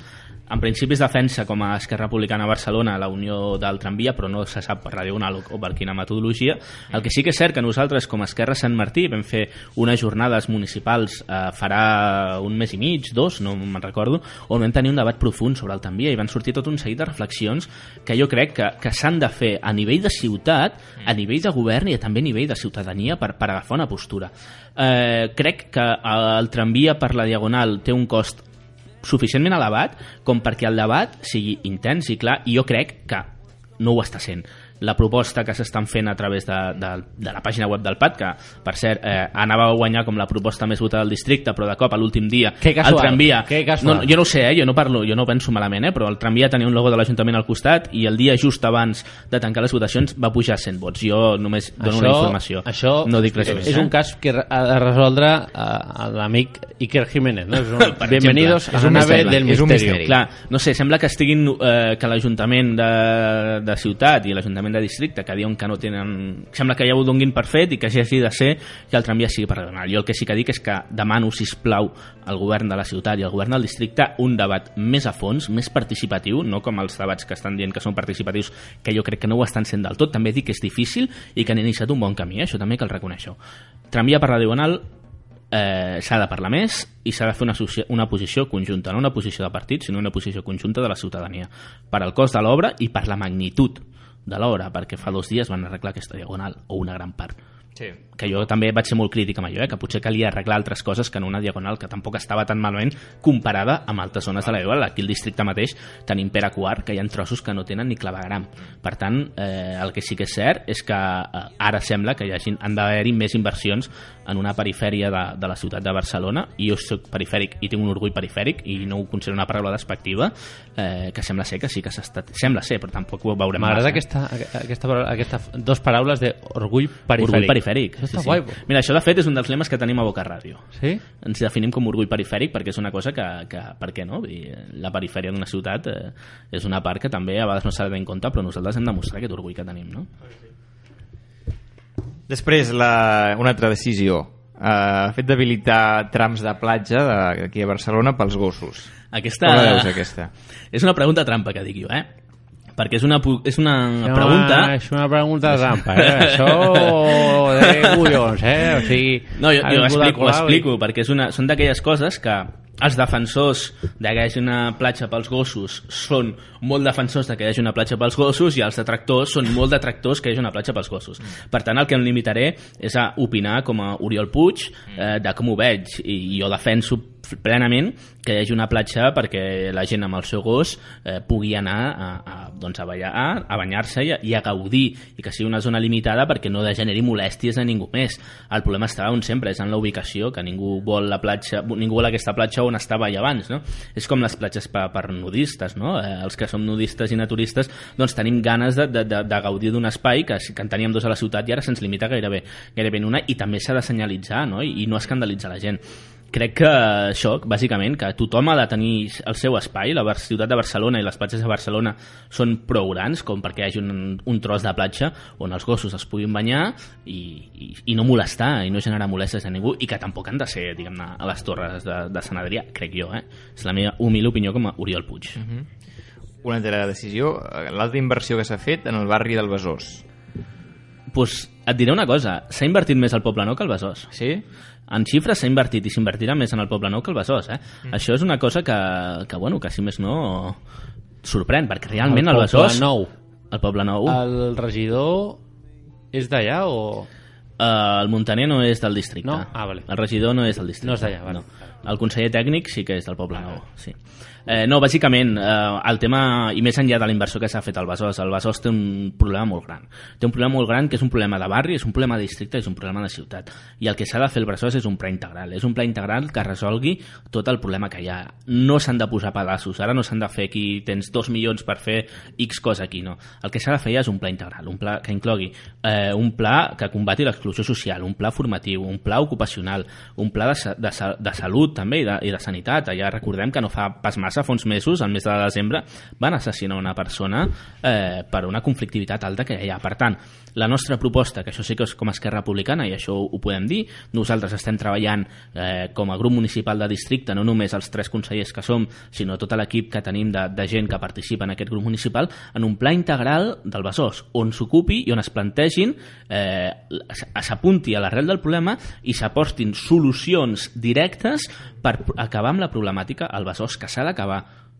En principi es defensa com a Esquerra Republicana a Barcelona la unió del tramvia, però no se sap per la Diagonal o, per quina metodologia. El que sí que és cert que nosaltres, com a Esquerra Sant Martí, vam fer unes jornades municipals eh, farà un mes i mig, dos, no me'n recordo, on vam tenir un debat profund sobre el tramvia i van sortir tot un seguit de reflexions que jo crec que, que s'han de fer a nivell de ciutat, a nivell de govern i també a nivell de ciutadania per, per agafar una postura. Eh, crec que el tramvia per la Diagonal té un cost suficientment elevat com perquè el debat sigui intens i clar, i jo crec que no ho està sent. La proposta que s'estan fent a través de, de, de la pàgina web del PAT, que, per cert, eh, anava a guanyar com la proposta més votada del districte, però de cop a l'últim dia Que casual, el tramvia... que casual. No, jo no ho sé, eh, jo no parlo, jo no penso malament, eh, però el tramvia tenia un logo de l'Ajuntament al costat i el dia just abans de tancar les votacions va pujar 100 vots. Jo només dono una informació. Això no dic res és, més. és eh? un cas que ha de resoldre eh, l'amic Iker Jiménez. No? És un, bienvenidos exemple. a la nave misteri, del misteri. Clar, no sé, sembla que estiguin eh, que l'Ajuntament de, de ciutat i l'Ajuntament de districte que diuen que no tenen... Sembla que ja ho donguin per fet i que hagi de ser que el tramvia sigui per regional. Jo el que sí que dic és que demano, si plau al govern de la ciutat i al govern del districte un debat més a fons, més participatiu, no com els debats que estan dient que són participatius, que jo crec que no ho estan sent del tot. També dic que és difícil i que han iniciat un bon camí, eh? això també cal reconèixer-ho. Tramvia per la Diagonal eh, s'ha de parlar més i s'ha de fer una, una posició conjunta, no una posició de partit, sinó una posició conjunta de la ciutadania, per al cost de l'obra i per la magnitud de l'obra, perquè fa dos dies van arreglar aquesta diagonal, o una gran part. Sí. Que jo també vaig ser molt crític amb allò, eh? que potser calia arreglar altres coses que en una diagonal que tampoc estava tan malament comparada amb altres zones de la diagonal. Aquí al districte mateix tenim Pere Quart, que hi ha trossos que no tenen ni clavegram. Per tant, eh, el que sí que és cert és que eh, ara sembla que hi hagi, han d'haver-hi més inversions en una perifèria de, de la ciutat de Barcelona i jo soc perifèric i tinc un orgull perifèric i no ho considero una paraula despectiva eh, que sembla ser que sí que s'està sembla ser, però tampoc ho veurem M'agrada aquesta, aquesta, aquesta, dos paraules de orgull perifèric. Orgull perifèric. Això està guai. Mira, això de fet és un dels lemes que tenim a Boca Ràdio. Sí? Ens definim com orgull perifèric perquè és una cosa que, que per què no? Vull dir, la perifèria d'una ciutat eh, és una part que també a vegades no s'ha de tenir en compte, però nosaltres hem de mostrar aquest orgull que tenim, no? Després, la, una altra decisió. Uh, fet d'habilitar trams de platja de- d'aquí a Barcelona pels gossos. Aquesta... Com la veus, aquesta? És una pregunta trampa que dic jo, eh? Perquè és una, és una No, pregunta... És una pregunta trampa, eh? Això de collons, eh? O sigui... No, jo, jo explico, ho Colau i- explico, perquè és una, són d'aquelles coses que els defensors de que hi hagi una platja pels gossos són molt defensors de que hi hagi una platja pels gossos i els detractors són molt detractors que hi hagi una platja pels gossos. Per tant, el que em limitaré és a opinar com a Oriol Puig eh, de com ho veig i jo defenso plenament que hi hagi una platja perquè la gent amb el seu gos eh, pugui anar a, a, doncs a, ballar, a banyar-se i, a- i a gaudir i que sigui una zona limitada perquè no degeneri molèsties a ningú més. El problema està on sempre, és en la ubicació, que ningú vol la platja, ningú vol aquesta platja on estava allà abans, no? És com les platges per, per nudistes, no? Eh, els que som nudistes i naturistes doncs tenim ganes de, de, de, de gaudir d'un espai que, que en teníem dos a la ciutat i ara se'ns limita gairebé, gairebé en una i també s'ha de senyalitzar no? I, i no escandalitzar la gent crec que això, bàsicament, que tothom ha de tenir el seu espai, la ciutat de Barcelona i les platges de Barcelona són prou grans com perquè hi hagi un, un tros de platja on els gossos es puguin banyar i, i, i no molestar i no generar molèsties a ningú i que tampoc han de ser, diguem-ne, a les torres de, de Sant Adrià, crec jo, eh? És la meva humil opinió com a Oriol Puig. Una altra decisió, l'alta inversió que s'ha fet en el barri del Besòs. pues et diré una cosa, s'ha invertit més al Poble Nou que al Besòs. Sí? En xifres s'ha invertit i s'invertirà més en el Poble Nou que al Besòs, eh? Mm. Això és una cosa que, que, bueno, que si més no sorprèn, perquè realment el, Poble Besòs... Nou. El Poble Nou. El, El regidor és d'allà o...? uh, el Montaner no és del districte. No? Ah, vale. El regidor no és del districte. No és d'allà, vale. No. El conseller tècnic sí que és del Poble Nou, sí. Eh, no, bàsicament, eh, el tema, i més enllà de la inversió que s'ha fet al Besòs, el Besòs té un problema molt gran. Té un problema molt gran que és un problema de barri, és un problema de districte, és un problema de ciutat. I el que s'ha de fer al Besòs és un pla integral. És un pla integral que resolgui tot el problema que hi ha. No s'han de posar pedaços, ara no s'han de fer aquí, tens dos milions per fer X cosa aquí, no. El que s'ha de fer ja és un pla integral, un pla que inclogui eh, un pla que combati l'exclusió social, un pla formatiu, un pla ocupacional, un pla de, de, de salut també i de, i de sanitat. Ja recordem que no fa pas massa, fa uns mesos, al mes de desembre, van assassinar una persona eh, per una conflictivitat alta que hi ha. Per tant, la nostra proposta, que això sí que és com a Esquerra Republicana, i això ho, podem dir, nosaltres estem treballant eh, com a grup municipal de districte, no només els tres consellers que som, sinó tot l'equip que tenim de, de gent que participa en aquest grup municipal, en un pla integral del Besòs, on s'ocupi i on es plantegin, eh, s'apunti a l'arrel del problema i s'apostin solucions directes per acabar amb la problemàtica al Besòs, que s'ha d'acabar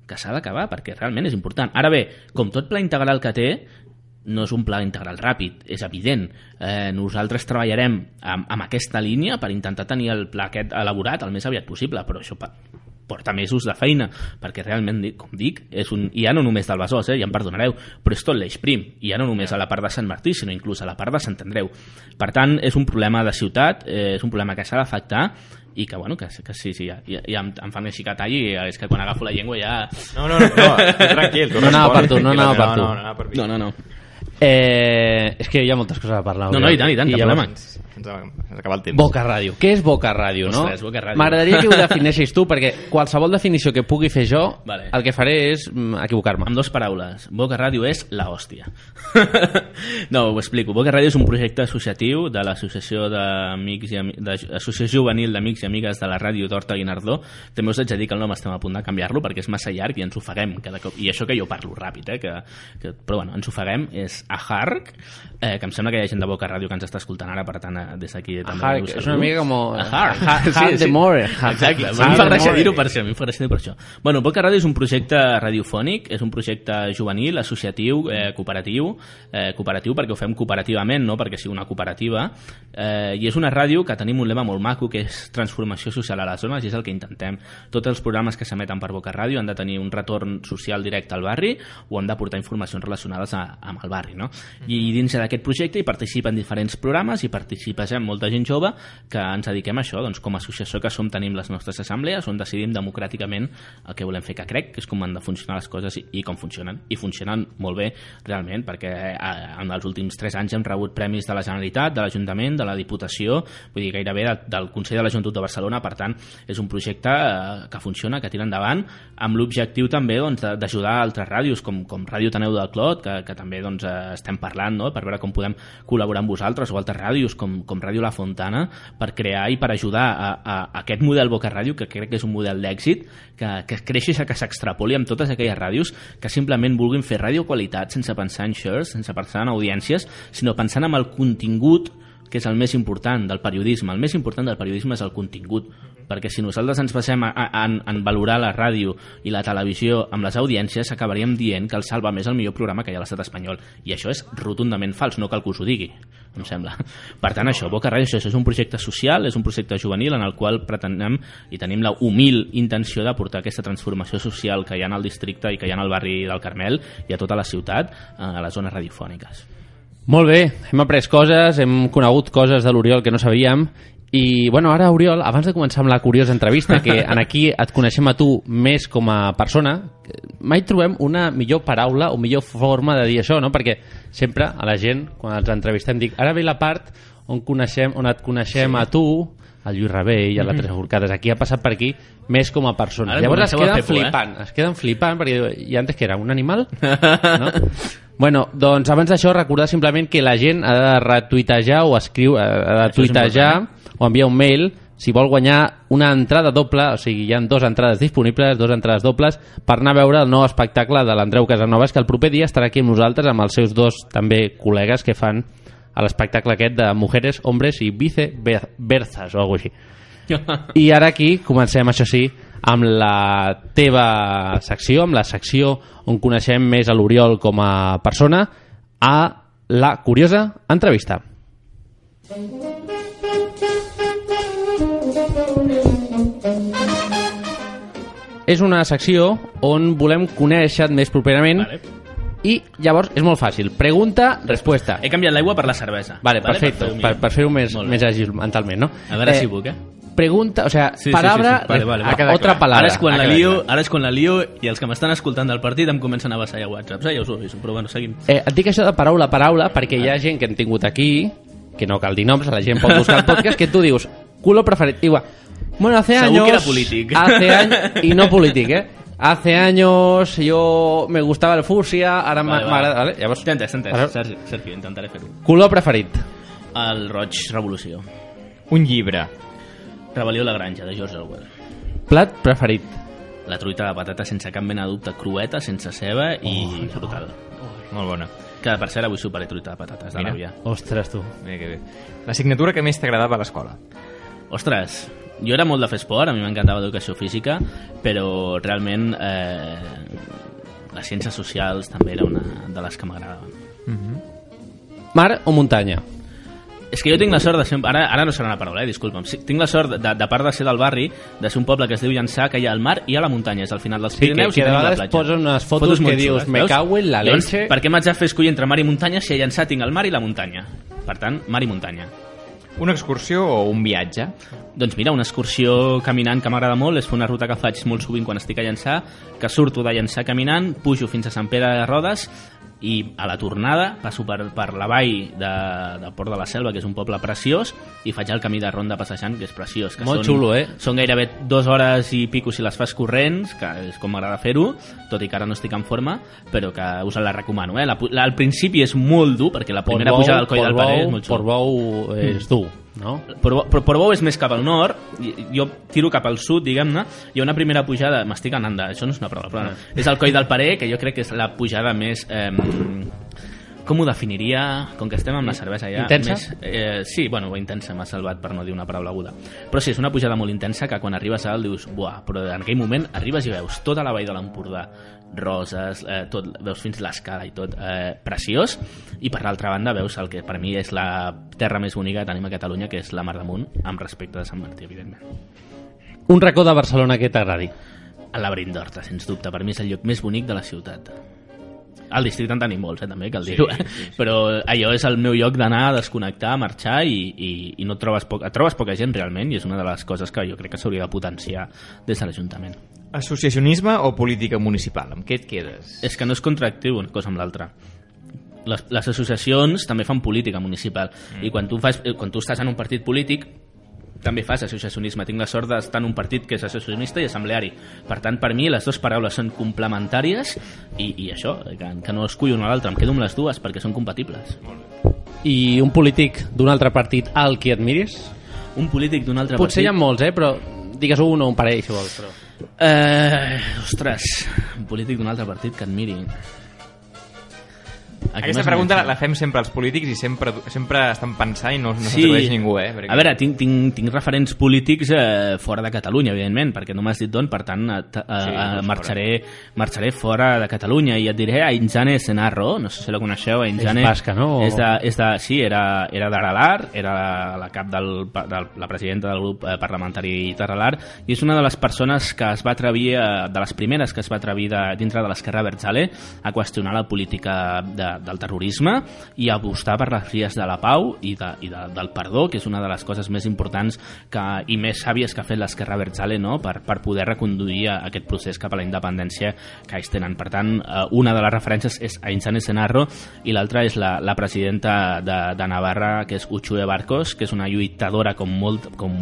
que s'ha d'acabar, perquè realment és important. Ara bé, com tot pla integral que té, no és un pla integral ràpid, és evident. Eh, nosaltres treballarem amb, amb aquesta línia per intentar tenir el pla aquest elaborat el més aviat possible, però això porta mesos de feina, perquè realment, com dic, és un, ja no només del Besòs, eh, ja em perdonareu, però és tot l'eix prim, i ja no només a la part de Sant Martí, sinó inclús a la part de Sant Andreu. Per tant, és un problema de ciutat, eh, és un problema que s'ha d'afectar, i que, bueno, que, que sí, sí, ja, ja, ja em, em fan així que talli, i és que quan agafo la llengua ja... No, no, no, no tranquil. Tu No anava per tu, no anava per tu. No, no, anava per mi. No, no, no. Eh, és que hi ha moltes coses a parlar. No, no, i tant, i tant, cap llavors- problema. Ens, acabat el temps. Boca Ràdio. Què és Boca Ràdio, no? Ostres, Boca Ràdio. M'agradaria que ho defineixis tu, perquè qualsevol definició que pugui fer jo, Vale. el que faré és mm, equivocar-me. Amb dues paraules. Boca Ràdio és la hòstia. no, ho explico. Boca Ràdio és un projecte associatiu de l'Associació d'Amics i Ami- de Associació Juvenil d'Amics i Amigues de la Ràdio d'Horta Guinardó. També us haig de dir que el nom estem a punt de canviar-lo perquè és massa llarg i ens ofeguem cada cop. I això que jo parlo ràpid, eh? Que, que, però bueno, ens ofeguem. És Aharc, eh, que em sembla que hi ha gent de Boca Ràdio que ens està escoltant ara, per tant, eh, des d'aquí també us és una mica com... Aharc. Ha- Hard de More. Exacte, a mi em fa gràcia dir-ho per això, a mi em fa gràcia dir per això. Bueno, Boca Ràdio és un projecte radiofònic, és un projecte juvenil, associatiu, eh, cooperatiu, eh, cooperatiu perquè ho fem cooperativament, no perquè sigui una cooperativa, eh, i és una ràdio que tenim un lema molt maco, que és transformació social a les zones, i és el que intentem. Tots els programes que s'emeten per Boca Ràdio han de tenir un retorn social directe al barri o han de portar informacions relacionades a, amb el barri, no? I dins d'aquest projecte hi participen diferents programes i participa gent, molta gent jove que ens dediquem a això, doncs com a associació que som tenim les nostres assemblees on decidim democràticament el que volem fer, que crec que és com han de funcionar les coses i, i com funcionen. I funcionen molt bé realment perquè eh, en els últims 3 anys hem rebut premis de la Generalitat, de l'Ajuntament, de la Diputació, vull dir gairebé de, del Consell de la Joventut de Barcelona, per tant és un projecte eh, que funciona, que tira endavant amb l'objectiu també doncs, d'ajudar altres ràdios com, com Ràdio Taneu del Clot, que, que també doncs, eh, estem parlant no? per veure com podem col·laborar amb vosaltres o altres ràdios com, com Ràdio La Fontana per crear i per ajudar a, a, a aquest model Boca Ràdio que crec que és un model d'èxit que, que creixi i que s'extrapoli amb totes aquelles ràdios que simplement vulguin fer ràdio qualitat sense pensar en shares, sense pensar en audiències sinó pensant en el contingut que és el més important del periodisme. El més important del periodisme és el contingut, perquè si nosaltres ens basem a, a, en, en valorar la ràdio i la televisió amb les audiències, acabaríem dient que el Salva més el millor programa que hi ha a l'estat espanyol. I això és rotundament fals, no cal que us ho digui, em sembla. Per tant, això, Boca Ràdio, això és un projecte social, és un projecte juvenil en el qual pretenem i tenim la humil intenció de portar aquesta transformació social que hi ha al districte i que hi ha al barri del Carmel i a tota la ciutat, eh, a les zones radiofòniques. Molt bé, hem après coses, hem conegut coses de l'Oriol que no sabíem i, bueno, ara, Oriol, abans de començar amb la curiosa entrevista, que en aquí et coneixem a tu més com a persona, mai trobem una millor paraula o millor forma de dir això, no? Perquè sempre a la gent, quan els entrevistem, dic, ara ve la part on, coneixem, on et coneixem sí. a tu, el Lluís Rabell i a la Teresa Forcades. Aquí ha passat per aquí més com a persona. Ara Llavors es queden fer eh? flipant, es queden flipant perquè i antes que era un animal, no? Bueno, doncs abans d'això recordar simplement que la gent ha de retuitejar o escriu, ha de tuitejar o enviar un mail si vol guanyar una entrada doble, o sigui, hi ha dues entrades disponibles, dues entrades dobles, per anar a veure el nou espectacle de l'Andreu Casanovas, que el proper dia estarà aquí amb nosaltres, amb els seus dos també col·legues que fan a l'espectacle aquest de Mujeres, Hombres i Viceversas, o alguna així. I ara aquí comencem, això sí, amb la teva secció, amb la secció on coneixem més a l'Oriol com a persona, a la curiosa entrevista. És una secció on volem conèixer més properament Vale. I llavors és molt fàcil. Pregunta, resposta. He canviat l'aigua per la cervesa. Vale, perfecte, fer-ho per, per fer-ho més, més àgil mentalment, no? A veure si puc, eh? Pregunta, o sea, Sí, sí, palabra, sí, sí. Vale, vale, ha va. quedat otra palabra. Ara és, quan la lio, clar. ara és quan la lio i els que m'estan escoltant del partit em comencen a vassallar whatsapps. Eh, ja us ho aviso, però bueno, seguim. Eh, et dic això de paraula a paraula perquè hi ha gent que hem tingut aquí, que no cal dir noms, la gent pot buscar el podcast, que tu dius, culo preferit. Igual, bueno, hace Segur años... que era polític. Hace años, y no polític, eh? Hace años yo me gustaba el fusia, ara Vale, m'agrada... vale. Vale, llavors, t'he entès. Ara- Sergi, Sergi, intentaré fer-ho. Color preferit. El Roig Revolució. Un llibre. Rebel·lió a la granja, de George Orwell. Plat preferit. La truita de patata sense cap mena de dubte, crueta, sense ceba i brutal. Molt bona. Que per cert avui soparé truita de patates de Mira. l'àvia. Ostres, tu. Bé, que bé. L'assignatura que més t'agradava a l'escola. Ostres, jo era molt de fer esport, a mi m'encantava l'educació física, però realment eh, les ciències socials també era una de les que m'agradaven. Mar o muntanya? És que jo tinc la sort de ser... Ara, ara no serà una paraula, eh? disculpa'm. Tinc la sort, de, de part de ser del barri, de ser un poble que es diu Llançà, que hi ha al mar i a la muntanya, és al final dels Sí, que- Pirineus que i de tenim la platja. posen unes fotos que molt dius, "Me cago en la Llavors, leche". Per què m'haig de fer escollir entre mar i muntanya si a Llançà tinc el mar i la muntanya? Per tant, mar i muntanya. Una excursió o un viatge? Doncs mira, una excursió caminant que m'agrada molt és una ruta que faig molt sovint quan estic a Llançà, que surto de Llançà caminant, pujo fins a Sant Pere de Rodes i a la tornada passo per, per la vall de, de Port de la Selva, que és un poble preciós, i faig el camí de ronda passejant, que és preciós. Que Molt són, xulo, eh? Són gairebé dues hores i pico si les fas corrents, que és com m'agrada fer-ho, tot i que ara no estic en forma, però que us la recomano. Eh? La, la, al principi és molt dur, perquè la primera Portbou- pujada al coll del Parer és molt xulo. Portbou és dur, no? Portbou, però Portbou és més cap al nord, i- jo tiro cap al sud, diguem-ne, hi ha una primera pujada, m'estic anant de... Això no és una prova, però no. és el coll del Parer, que jo crec que és la pujada més... Eh, com ho definiria, com que estem amb la cervesa ja... Intensa? Més, eh, sí, bueno, intensa m'ha salvat per no dir una paraula aguda. Però sí, és una pujada molt intensa que quan arribes a dalt dius, buah, però en aquell moment arribes i veus tota la vall de l'Empordà, roses, eh, tot, veus fins l'escala i tot, eh, preciós, i per l'altra banda veus el que per mi és la terra més bonica que tenim a Catalunya, que és la Mar d'Amunt, amb respecte de Sant Martí, evidentment. Un racó de Barcelona que t'agradi. El laberint d'Horta, sens dubte, per mi és el lloc més bonic de la ciutat. Al districte en tenim molts, eh, també, cal dir-ho. eh? Però allò és el meu lloc d'anar a desconnectar, a marxar i, i, i no et trobes, poc, et trobes poca gent realment i és una de les coses que jo crec que s'hauria de potenciar des de l'Ajuntament. Associacionisme o política municipal? Amb què et quedes? És que no és contractiu una cosa amb l'altra. Les, les associacions també fan política municipal mm. i quan tu, fas, eh, quan tu estàs en un partit polític també fas associacionisme. Tinc la sort d'estar en un partit que és associacionista i assembleari. Per tant, per mi, les dues paraules són complementàries i, i això, que, que no escullo una a l'altra. Em quedo amb les dues perquè són compatibles. I un polític d'un altre partit al qui admiris? Un polític d'un altre Potser hi partit... ha molts, eh? Però digues un o un parell, si vols. Però... Eh, ostres, un polític d'un altre partit que admiri. Aquí Aquesta pregunta la, la fem sempre als polítics i sempre, sempre estan pensant i no, no Sí. s'atreveix ningú, eh? A veure, tinc, tinc, tinc referents polítics eh, fora de Catalunya, evidentment, perquè no m'has dit d'on, per tant, t- eh, Sí, eh, ho marxaré, marxaré fora de Catalunya i et diré a Injane Senarro, no sé si la coneixeu, Injane... És basca, no? És de, és de, sí, era, era d'Aralar, era la, la cap del, del, la presidenta del grup eh, parlamentari d'Aralar, i és una de les persones que es va atrevir, de les primeres que es va atrevir de, dintre de l'esquerra Berzale a qüestionar la política de, del terrorisme i apostar per les vies de la pau i, de, i de, del perdó, que és una de les coses més importants que, i més sàvies que ha fet l'esquerra Berzale no? per, per poder reconduir aquest procés cap a la independència que ells tenen. Per tant, eh, una de les referències és a Insane Senarro i l'altra és la, la presidenta de, de Navarra, que és Uchue Barcos, que és una lluitadora com molt com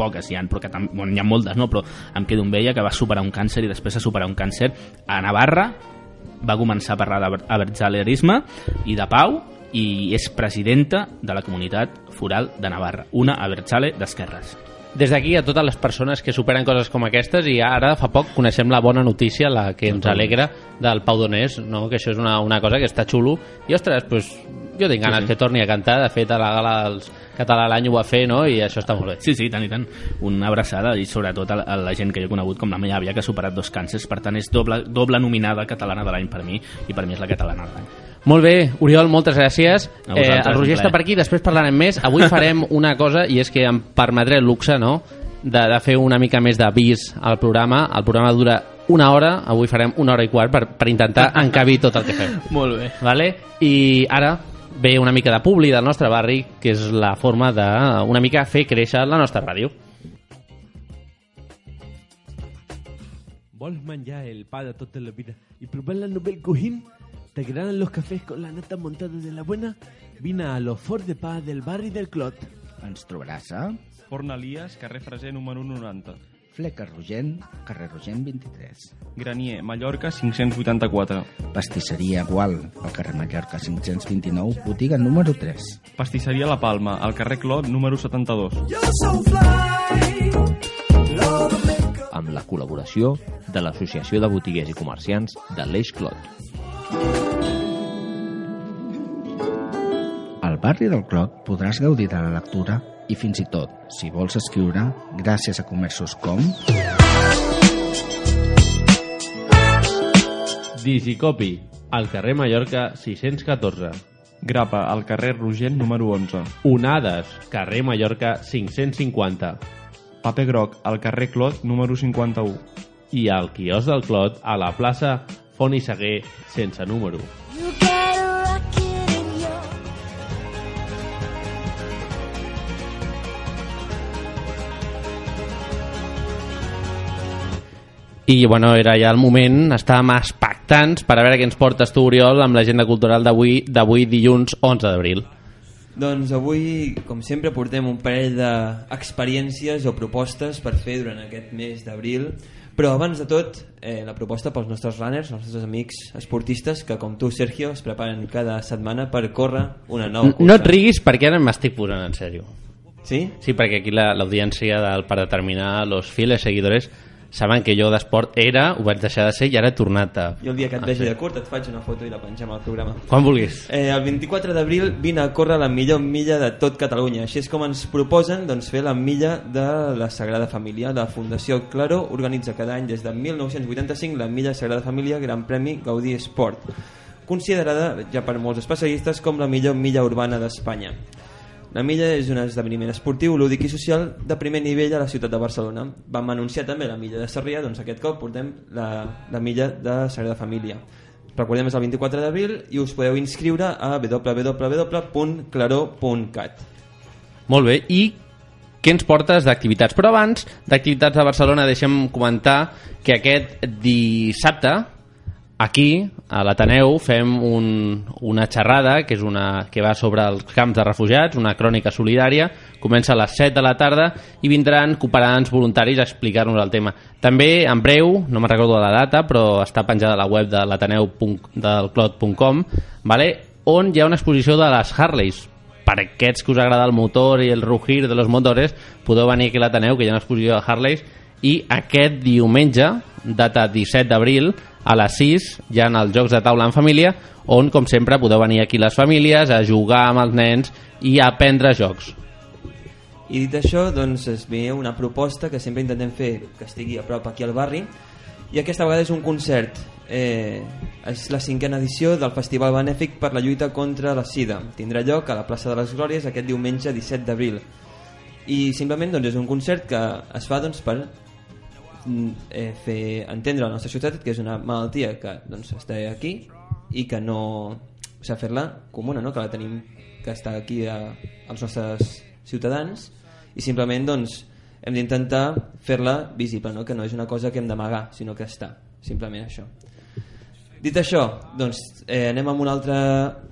poques hi ha, però que tam... hi ha moltes, no? però em quedo amb ella que va superar un càncer i després de superar un càncer a Navarra va començar a parlar d'abertzalerisme i de pau i és presidenta de la comunitat foral de Navarra, una abertzale d'esquerres. Des d'aquí a totes les persones que superen coses com aquestes i ara fa poc coneixem la bona notícia, la que ens alegra del Pau Donés, no? que això és una, una cosa que està xulo i ostres, pues, jo tinc ganes Sí, sí. que torni a cantar, de fet a la gala dels Català l'any ho va fer no? i això està molt bé. Sí, sí, tant i tant. Una abraçada i sobretot a la, a la gent que jo he conegut com la meva àvia que ha superat dos càncers, per tant és doble, doble nominada catalana de l'any per mi i per mi és la catalana de l'any. Molt bé, Oriol, moltes gràcies. Vosaltres, el Roger està per aquí, després parlarem més. Avui farem una cosa, i és que em permetré el luxe, no?, de, de fer una mica més d'avís al programa. El programa dura una hora, avui farem una hora i quart per, per intentar encabir tot el que fem. Molt bé. Vale? I ara ve una mica de publi del nostre barri, que és la forma de una mica fer créixer la nostra ràdio. Vols menjar el pa de tota la vida y probar la Nobel Cojín? ¿Te agradan los cafés con la nata montada de la buena? Vine a los Fort de Pa del barri del Clot. Ens trobaràs a Forn Elias, carrer Freser número 90. Fleca Rogent, carrer Rogent 23. Granier, Mallorca 584. Pastisseria Gual, al carrer Mallorca 529, botiga número 3. Pastisseria La Palma, al carrer Clot número 72. amb la col·laboració de l'Associació de Botiguers i Comerciants de l'Eix Clot. Al barri del Clot podràs gaudir de la lectura i fins i tot, si vols escriure, gràcies a comerços com... Digicopy, al carrer Mallorca 614. Grapa, al carrer Rogent número 11. Onades, carrer Mallorca 550. Paper groc, al carrer Clot número 51. I al quios del Clot, a la plaça Font i Seguer, sense número. I, bueno, era ja el moment, estàvem expectants per a veure què ens portes tu, Oriol, amb l'agenda cultural d'avui d'avui dilluns 11 d'abril. Doncs avui, com sempre, portem un parell d'experiències o propostes per fer durant aquest mes d'abril. Però abans de tot, eh, la proposta pels nostres runners, els nostres amics esportistes, que com tu, Sergio, es preparen cada setmana per córrer una nova cursa. No et riguis perquè ara m'estic posant en sèrio. Sí? Sí, perquè aquí la- l'audiència del per determinar los fieles seguidores saben que jo d'esport era, ho vaig deixar de ser i ara he tornat a... Jo el dia que et vegi fer. de curt et faig una foto i la pengem al programa. Quan vulguis. Eh, el 24 d'abril vine a córrer la millor milla de tot Catalunya. Així és com ens proposen doncs, fer la milla de la Sagrada Família. La Fundació Claro organitza cada any des de 1985 la milla Sagrada Família Gran Premi Gaudí Esport, considerada ja per molts especialistes com la millor milla urbana d'Espanya. La milla és un esdeveniment esportiu, lúdic i social de primer nivell a la ciutat de Barcelona. Vam anunciar també la milla de Sarrià, doncs aquest cop portem la, la milla de Sagrada Família. Recordem, és el 24 d'abril i us podeu inscriure a www.claro.cat. Molt bé, i què ens portes d'activitats? Però abans d'activitats a Barcelona deixem comentar que aquest dissabte aquí, a l'Ateneu, fem un, una xerrada que és una que va sobre els camps de refugiats, una crònica solidària, comença a les 7 de la tarda i vindran cooperants voluntaris a explicar-nos el tema. També, en breu, no me'n recordo de la data, però està penjada a la web de l'ateneu.delclot.com, vale? on hi ha una exposició de les Harleys, per aquests que us agrada el motor i el rugir de los motores, podeu venir aquí a l'Ateneu, que hi ha una exposició de Harleys, i aquest diumenge, data 17 d'abril, a les 6 hi ha els jocs de taula en família on, com sempre, podeu venir aquí les famílies a jugar amb els nens i a aprendre jocs. I dit això, doncs es ve una proposta que sempre intentem fer que estigui a prop aquí al barri i aquesta vegada és un concert. Eh, és la cinquena edició del Festival Benèfic per la lluita contra la sida. Tindrà lloc a la plaça de les Glòries aquest diumenge 17 d'abril. I simplement doncs, és un concert que es fa doncs, per eh, fer entendre a la nostra ciutat que és una malaltia que doncs, està aquí i que no o sigui, fer-la comuna, no? que la tenim que està aquí a, als nostres ciutadans i simplement doncs, hem d'intentar fer-la visible, no? que no és una cosa que hem d'amagar, sinó que està, simplement això. Dit això, doncs eh, anem amb una altra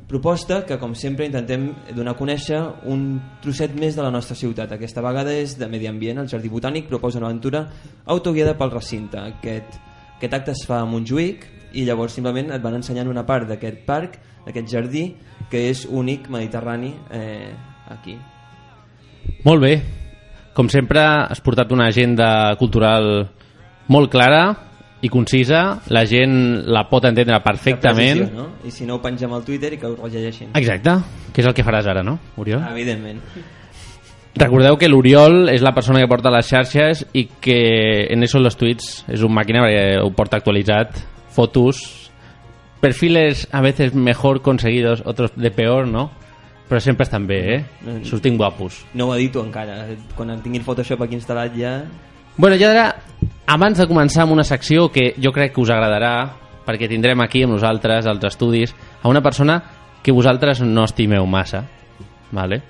proposta que com sempre intentem donar a conèixer un trosset més de la nostra ciutat. Aquesta vegada és de medi ambient, el Jardí Botànic proposa una aventura autoguiada pel recinte. Aquest, aquest acte es fa a Montjuïc i llavors simplement et van ensenyant una part d'aquest parc, d'aquest jardí, que és únic mediterrani eh, aquí. Molt bé. Com sempre, has portat una agenda cultural molt clara i concisa. La gent la pot entendre perfectament. Precisió, no? I si no ho pengem al Twitter i que ho rellegeixin. Exacte, que és el que faràs ara, no, Oriol? Evidentment. Recordeu que l'Oriol és la persona que porta les xarxes i que en eso los tweets és un màquina perquè ho porta actualitzat, fotos, perfiles a veces mejor conseguidos, otros de peor, ¿no? Però sempre estan bé, eh? Sortim guapos. No ho edito encara. Quan en tingui el Photoshop aquí instal·lat ja... Bueno, i ara, abans de començar amb una secció que jo crec que us agradarà, perquè tindrem aquí amb nosaltres, als estudis, a una persona que vosaltres no estimeu massa, ¿vale?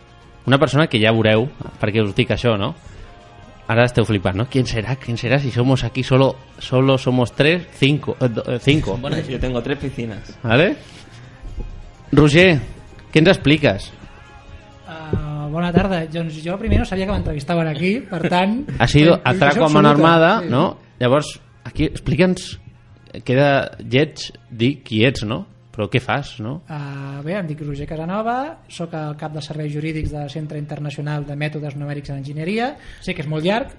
Una persona que ja veureu, perquè us dic això, no? Ara esteu flipant, ¿no? ¿Quién será? ¿Quién será? Si somos aquí solo, solo somos tres, cinco. eh, do- eh, cinco. Bueno, yo tengo tres piscinas. ¿Vale? Roger, què ens expliques? Bona tarda. Doncs jo primer no sabia que m'entrevistaven aquí, per tant... Ha sido atraco a mano armada, Sí. no? Llavors, aquí explica'ns, queda lleig dir qui ets, no? Però què fas, no? Uh, bé, em dic Roger Casanova, sóc el cap de serveis jurídics del Centre Internacional de Mètodes Numèrics en Enginyeria. Sé que és molt llarg.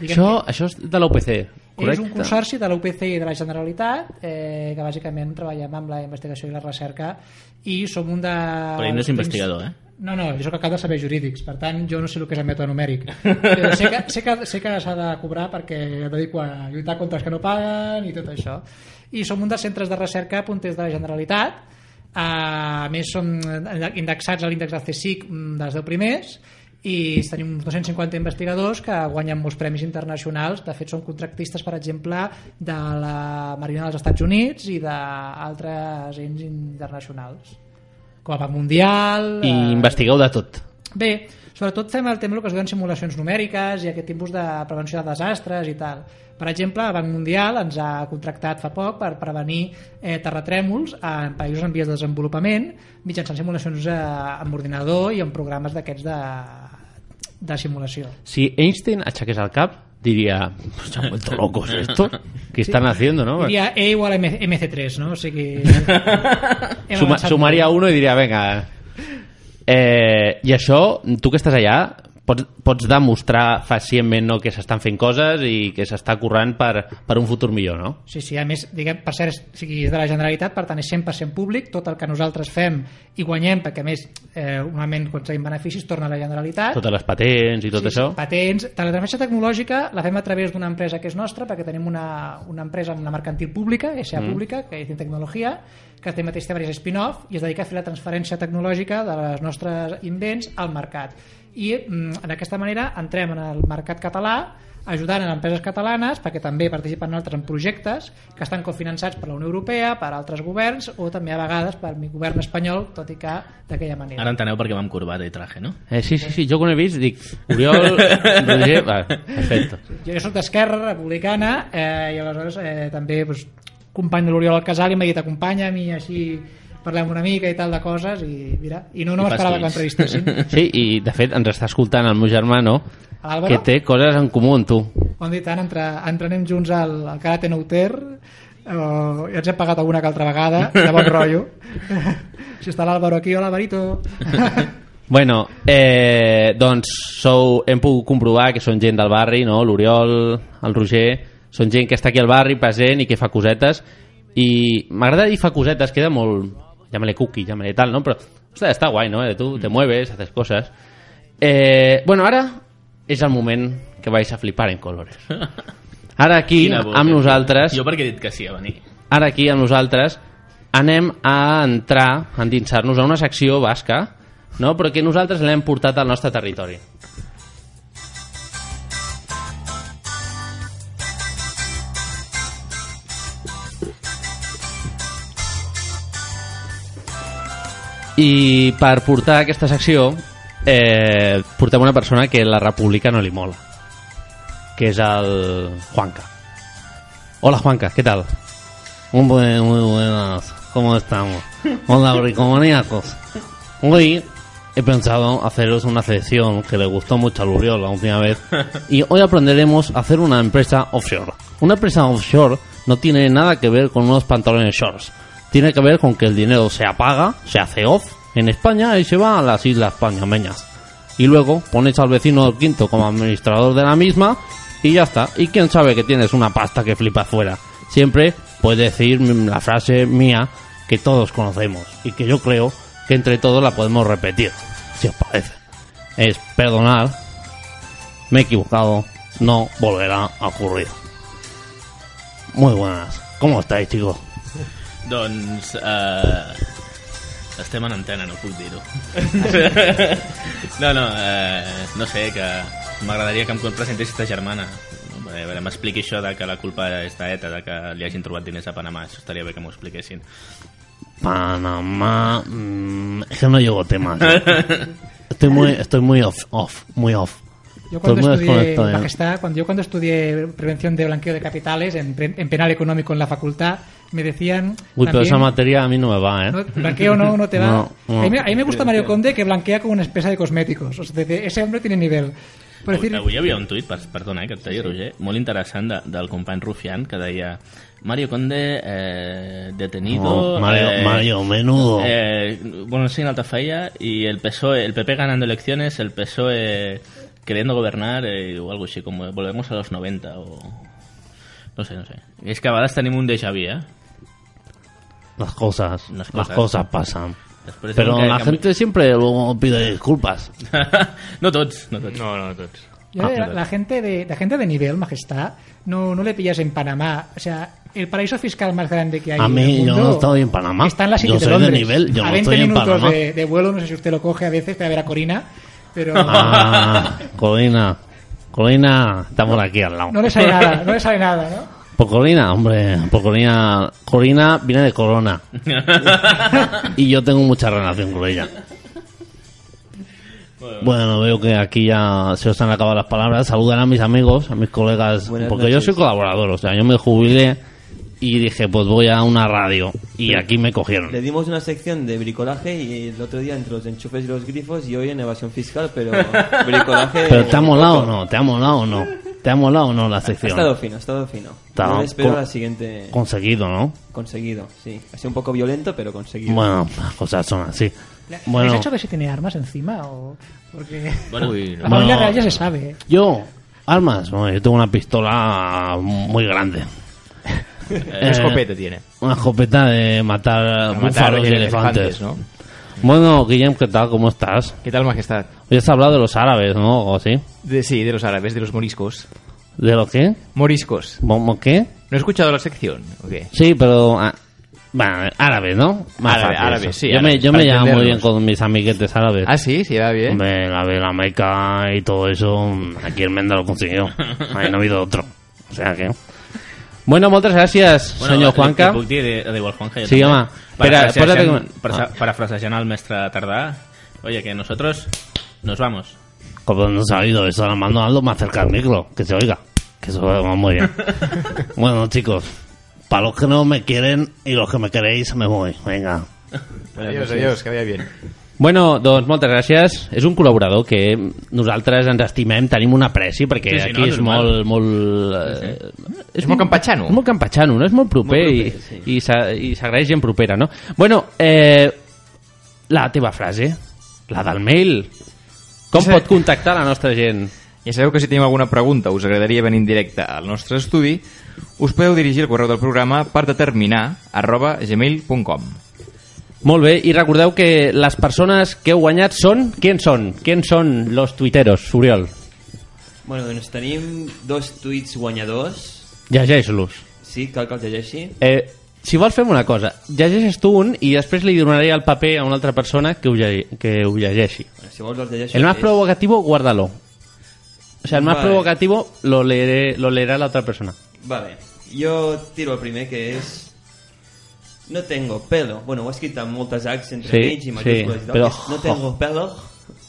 Això, que això és de l'UPC, és correcte? un consorci de la UPC i de la Generalitat eh, que bàsicament treballem amb la investigació i la recerca i som un de... Però ell no és investigador, eh? No, no, jo sóc el cap de serveis jurídics, per tant jo no sé el que és el mètode numèric. Però sé que, sé que, sé que s'ha de cobrar perquè em dedico a lluitar contra els que no paguen i tot això. I som un dels centres de recerca punters de la Generalitat, a més som indexats a l'índex del CSIC mm, dels 10 primers. I tenim uns 250 investigadors que guanyen molts premis internacionals. De fet són contractistes per exemple de la Marina dels Estats Units i d'altres ens internacionals com a Banc Mundial I eh, investigueu de tot. Bé, sobretot fem el tema que es diuen simulacions numèriques i aquest tipus de prevenció de desastres i tal. Per exemple, el Banc Mundial ens ha contractat fa poc per prevenir eh, terratrèmols en països en vies de desenvolupament mitjançant simulacions eh, amb ordinador i amb programes d'aquests de, de simulació. Si Einstein aixequés el cap, diria, se han vuelto locos esto, ¿qué están haciendo, no? Diria E igual a M- MC3, no? Sigui... hem Suma, sumaria uno i diria, venga... Eh, I això, tu que estàs allà, pots, pots demostrar facientment no, que s'estan fent coses i que s'està currant per, per un futur millor, no? Sí, sí, a més, diguem, per cert, o sigui, és de la Generalitat, per tant és 100% públic, tot el que nosaltres fem i guanyem, perquè a més, eh, normalment quan tenim beneficis torna a la Generalitat. Totes les patents i tot sí, això. Sí, patents. La transferència tecnològica la fem a través d'una empresa que és nostra, perquè tenim una, una empresa, una mercantil pública, SA Mm. pública, que és Tecnologia, que té mateix té diversos spin-off i es dedica a fer la transferència tecnològica de les nostres invents al mercat. I mm, d'aquesta manera entrem en el mercat català ajudant a empreses catalanes perquè també participen altres en projectes que estan cofinançats per la Unió Europea, per altres governs o també a vegades per el govern espanyol, tot i que d'aquella manera. Ara enteneu per què vam corbata i traje, no? Eh, sí, sí, sí, jo quan he vist dic, Oriol, Roger, va, perfecte. Jo soc d'Esquerra Republicana eh, i aleshores eh, també doncs, company de l'Oriol Alcasal i m'ha dit acompanya'm i així parlem una mica i tal de coses i mira, i no, no m'esperava que fas l'entrevistessin Sí, i de fet ens està escoltant el meu germà, no? Que té coses en comú amb tu. Quan dit tant, entre, entrenem junts al, al Karate Nouter o ja ens hem pagat alguna que altra vegada de bon rotllo si està l'Àlvaro aquí, hola Barito Bueno, eh, doncs sou, hem pogut comprovar que són gent del barri, no? l'Oriol, el Roger, són gent que està aquí al barri present i que fa cosetes i m'agrada dir fa cosetes, queda molt... Llámale cookie, llámale tal, ¿no? Però, ostres, està guai, ¿no? Eh, Tu te mueves, haces cosas. Eh, bueno, ara és el moment que vais a flipar en colores. Ara aquí, boca. amb nosaltres... Jo perquè he dit que sí a venir. Ara aquí, amb nosaltres, anem a entrar, a endinsar-nos a una secció basca, no? però que nosaltres l'hem portat al nostre territori. I per portar aquesta secció eh, portem una persona que la república no li mola que és el Juanca Hola Juanca, ¿qué tal? Muy, buen- muy buenas, ¿cómo estamos? Hola bricomaníacos Hoy he pensado haceros una sección que le gustó mucho a Luriol la última vez y hoy aprenderemos a hacer una empresa offshore. Una empresa offshore no tiene nada que ver con unos pantalones shorts. Tiene que ver con que el dinero se apaga, se hace off en España y se va a las islas pañameñas. Y luego pones al vecino del quinto como administrador de la misma y ya está. Y quién sabe que tienes una pasta que flipa fuera. Siempre puedes decir la frase mía que todos conocemos y que yo creo que entre todos la podemos repetir, si os parece. Es perdonar, me he equivocado, no volverá a ocurrir. Muy buenas. ¿Cómo estáis, chicos? Doncs... Eh, estem en antena, no puc dir-ho. no, no, eh, no sé, que m'agradaria que em presentessis ta germana. A veure, m'expliqui això de que la culpa és d'ETA, de que li hagin trobat diners a Panamà. Això estaria bé que m'ho expliquessin. Panamá. mm, es que no llevo temas. Estoy muy, estoy muy off, off, muy off. Yo cuando muy estudié, ¿eh? Majestad, cuando yo cuando estudié prevención de blanqueo de capitales en, en penal económico en la facultad, me decían Uy, pero esa materia a mí no me va, ¿eh? no, blanqueo no, no te va. No, no. A, mí, me- a mí me gusta Mario Conde que blanquea con una empresa de cosméticos. O sea, ese hombre tiene nivel. Por decir, Avui hi havia un tuit, per, perdona, eh, que et talli, Roger, molt interessant de, del company Rufián, que deia Mario Conde eh, detenido... Oh, Mario- eh, Mario, menudo. Eh, bueno, quina altra feia, y el PSOE, el PP ganando elecciones, el PSOE queriendo gobernar, eh, o algo así, como volvemos a los 90, o... No sé, no sé. És que a tenim un déjà vu, eh? Las cosas, Las las cosas. cosas, pasan. Diuen que- la que- gente siempre luego pide disculpas. no tots, no tots. No, no tots. yo la, la gente de, la gente de nivel, Majestad, no, no le pillas en Panamá. O sea, el paraíso fiscal más grande que hay A en mí, yo no estoy en Panamá. Está en la City Yo de soy de nivel, yo a no 20 estoy en minutos Panamá. de, de vuelo, no sé si usted lo coge a veces para ver a Corina, pero Ah. Colina está por aquí al lado. no le sale nada, no le sale nada, ¿no? Por Colina, hombre, por Colina. Colina viene de Corona. y yo tengo mucha relación con ella. Bueno, veo que aquí ya se os han acabado las palabras. Saludan a mis amigos, a mis colegas, Buenas porque yo soy colaborador. O sea, yo me jubilé y dije, pues voy a una radio. Y aquí me cogieron. Le dimos una sección de bricolaje y el otro día entre los enchufes y los grifos y hoy en evasión fiscal, pero bricolaje... Pero ¿te ha molado o no? ¿Te ha molado o no? ¿Te ha molado o no la Ha sección? estado fino, ha estado fino. Está Yo espero con- la siguiente... Conseguido, ¿no? Conseguido, sí. Ha sido un poco violento, pero conseguido. Bueno, las cosas son así. ¿Le Bueno, ¿Has hecho ver si tiene armas encima? O... Porque Bueno, Uy, la familia Bueno. real ya se sabe. ¿eh? yo, armas, bueno, yo tengo una pistola muy grande. ¿Qué Eh, escopeta tiene? Una escopeta de matar matar búfalos y elefantes, elefantes. ¿no? Bueno, Guillem, ¿qué tal? ¿Cómo estás? ¿Qué tal, majestad? Hoy has hablado de los árabes, ¿no? O así. De, sí, de los árabes, de los moriscos. ¿De lo qué? Moriscos. ¿Cómo qué? ¿No he escuchado la sección? ¿O qué? Sí, pero... ah, bueno, árabes, ¿no? Más Árabe, fácil árabe, sí, Yo árabe, me, yo me llamo muy bien con mis amiguetes árabes. Ah, sí, sí, va bien. Hombre, la de la Meca y todo eso, aquí el Menda lo consiguió. Ahí no ha habido otro. O sea que... Bueno, muchas gracias, Bueno, señor li- Juanca. puc dir de, de igual Juanca? jo Sí, també? home. Espera, parafra- Ah. Parafrasejant al mestre Tardà, oye, que nosotros nos vamos. Como no se ha oído eso, ahora mando algo más cerca del micro, que se oiga. Que se oiga muy bien. bueno, chicos, para los que no me quieren y los que me queréis, me voy. Venga. Adiós, adiós, que vaya bien. Bueno, doncs moltes gràcies. És un col·laborador que nosaltres ens estimem, tenim un apreci, perquè Sí, sí, aquí no, és normal. molt... molt eh, És molt campatxano. És molt campatxano, no? És molt proper, Molt proper, sí. i s'a- i s'agraeix gent propera, no? Bueno, eh, la teva frase, la del mail. Com Sí. pot contactar la nostra gent? Ja sabeu que si teniu alguna pregunta us agradaria venir en directe al nostre estudi, us podeu dirigir al correu del programa per determinar arroba gmail.com. Molt bé, i recordeu que les persones que heu guanyat són... Qui són? Qui són los tuiteros, Oriol? Bueno, doncs tenim dos tuits guanyadors. Llegeix-los. Sí, cal que els llegeixi. Eh, si vols fem una cosa, llegeixes tu un i després li donaré el paper a una altra persona que ho, lle que ho llegeixi. Si vols els llegeixo. El más És- provocativo, guárdalo. O sea, el más Vale. provocativo lo, leeré, lo leerá la otra persona. Vale, jo tiro el primer que és... No tengo pelo. Bueno, ho he escrit amb moltes H's entre Sí, mig i mayúscules sí, però- És, No tengo pelo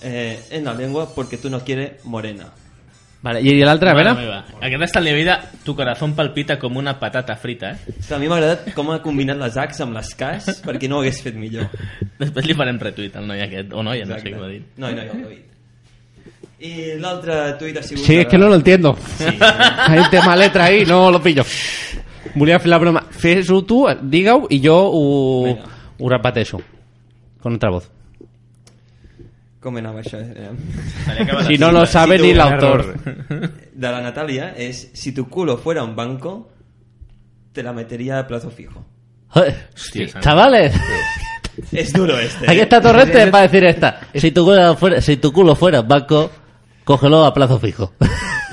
eh, en la lengua porque tú no quieres morena. Vale, I l'altre, a veure? meva. Aquest està en la vida, tu corazón palpita com una patata frita, eh? És que a mi m'ha agradat com ha combinat les H's amb les K's perquè no ho hagués fet millor. Després li farem retuit al noi aquest, o noia, no sé Exacte. què m'ha dit. No, no, no, no. I l'altre tuit ha sigut... Sí, es que no lo entiendo. Hay un tema letra ahí, no lo pillo. Volia fer la broma. Fes-ho tu, digue-ho, i jo ho, ho repeteixo. Con otra voz. Com anava això? Eh? Si no lo sabe ni l'autor. De la Natalia és Si tu culo fuera un banco te la metería a plazo fijo. Hostia, Chavales, Es duro este. aquí está Torrente para decir esta. Si tu, culo fuera, si tu culo fuera banco, cógelo a plazo fijo.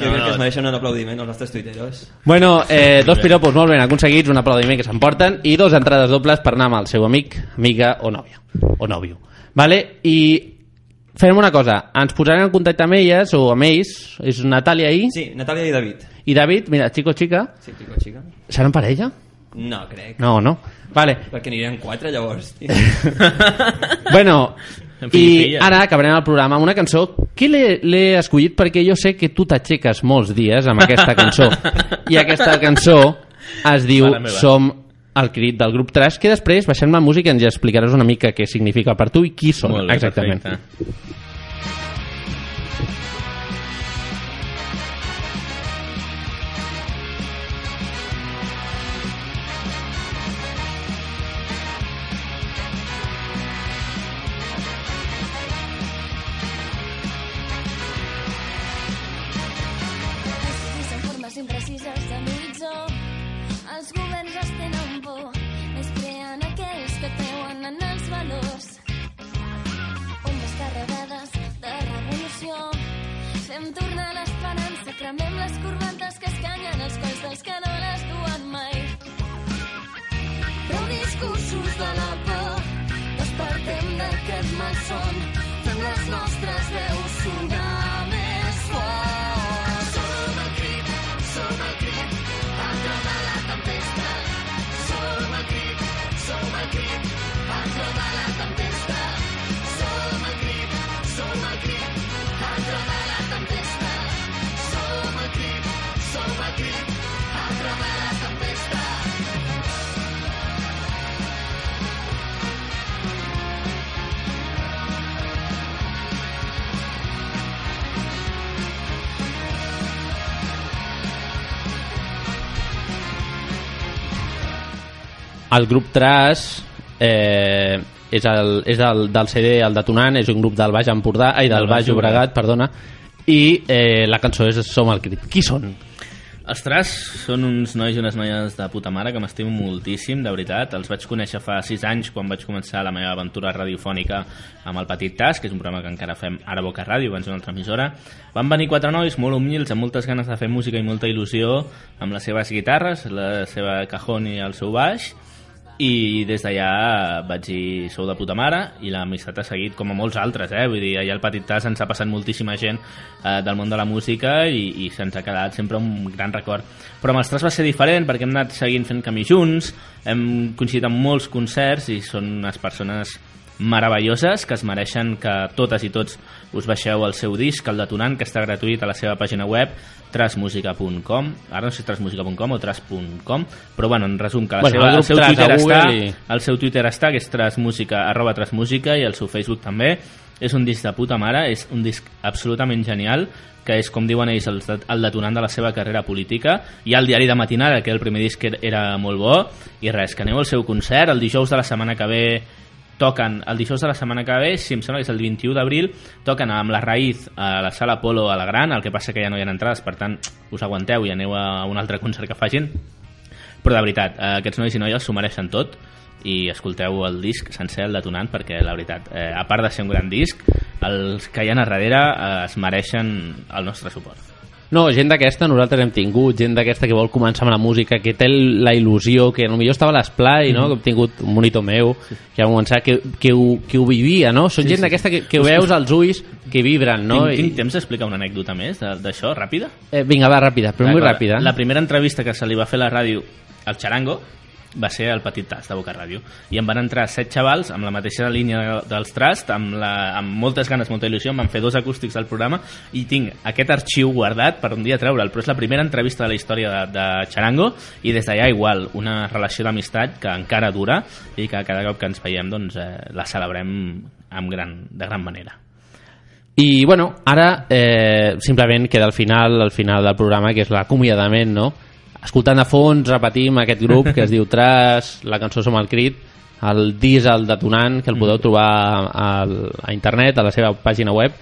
Jo crec que es mereixen un aplaudiment als nostres tuiteros. Bueno, eh, dos piropos molt ben aconseguits, un aplaudiment que s'emporten i dos entrades dobles per anar amb el seu amic, amiga o nòvia. O nòvio. Vale? I farem una cosa, ens posarem en contacte amb elles o amb ells, és Natàlia i... Sí, Natàlia i David. I David, mira, chico, chica, Sí, chico, chica. seran parella? No, crec. No, no. Vale. Perquè anirem quatre, llavors. tio. Bueno, i ara acabarem el programa amb una cançó que l'he escollit perquè jo sé que tu t'aixeques molts dies amb aquesta cançó. I aquesta cançó es diu. Som el crit del grup Trash, que després baixem la música i ens explicaràs una mica què significa per tu i qui són Molt bé, exactament. perfecte. El grup Trash eh, és, el, és el, del CD El Detonant, és un grup del Baix Empordà, ai, del Baix Llobregat, perdona, i eh, la cançó és Som el crit. Qui són? Els Tras són uns nois i unes noies de puta mare que m'estimo moltíssim, de veritat. Els vaig conèixer fa 6 anys quan vaig començar la meva aventura radiofònica amb el Petit Tas, que és un programa que encara fem ara Boca Ràdio, abans una altra emissora. Van venir quatre nois molt humils, amb moltes ganes de fer música i molta il·lusió, amb les seves guitarres, la seva cajón i el seu baix, i des d'allà vaig dir sou de puta mare i l'amistat ha seguit com a molts altres eh? vull dir, allà al Petit Tas ens ha passat moltíssima gent eh, del món de la música i, i se'ns ha quedat sempre un gran record però amb els Tras va ser diferent perquè hem anat seguint fent camí junts hem coincidit en molts concerts i són unes persones meravelloses que es mereixen que totes i tots us baixeu el seu disc, el detonant, que està gratuït a la seva pàgina web trasmusica.com ara no sé si trasmusica.com o tras.com però bueno, en resum que la Bueno, seva, el el seu Twitter està i- el seu Twitter està, que és trasmusica, arroba trasmusica, i el seu Facebook també. És un disc de puta mare, és un disc absolutament genial, que és, com diuen ells, el, el detonant de la seva carrera política. Hi ha el diari de matinada, que el primer disc era molt bo, i res, que aneu al seu concert, el dijous de la setmana que ve toquen el dijous de la setmana que ve, si em sembla que és el 21 d'abril, toquen amb la Raïz a la sala Polo a la Gran, el que passa que ja no hi ha entrades, per tant, us aguanteu i aneu a un altre concert que facin. Però de veritat, eh, aquests nois i noies s'ho mereixen tot i escolteu el disc sencer, el detonant, perquè la veritat, eh, a part de ser un gran disc, els que hi ha a darrere eh, es mereixen el nostre suport. No, gent d'aquesta nosaltres hem tingut, gent d'aquesta que vol començar amb la música, que té la il·lusió, que potser estava a l'esplai, no? Mhm. que hem tingut un monitor meu, que va començar, que, que, ho, que ho vivia, no? Són Sí, gent sí. d'aquesta que, que ho Us- veus us- als ulls, que vibren, no? Tinc, tinc temps d'explicar una anècdota més d'això, ràpida? Eh, vinga, va, ràpida, però molt ràpida. La primera entrevista que se li va fer a la ràdio al Charango va ser al Petit Tas de Boca Ràdio i em van entrar set xavals amb la mateixa línia dels Trust amb, la, amb moltes ganes, molta il·lusió em van fer dos acústics del programa i tinc aquest arxiu guardat per un dia treure'l però és la primera entrevista de la història de, de Charango i des d'allà igual una relació d'amistat que encara dura i que cada cop que ens veiem doncs, eh, la celebrem amb gran, de gran manera I, bueno, ara eh, simplement queda al final, al final del programa, que és l'acomiadament, no? Escoltant a fons, repetim aquest grup que es diu Tras, la cançó Som el Crit, el disc El Detonant, que el podeu trobar a, a internet, a la seva pàgina web.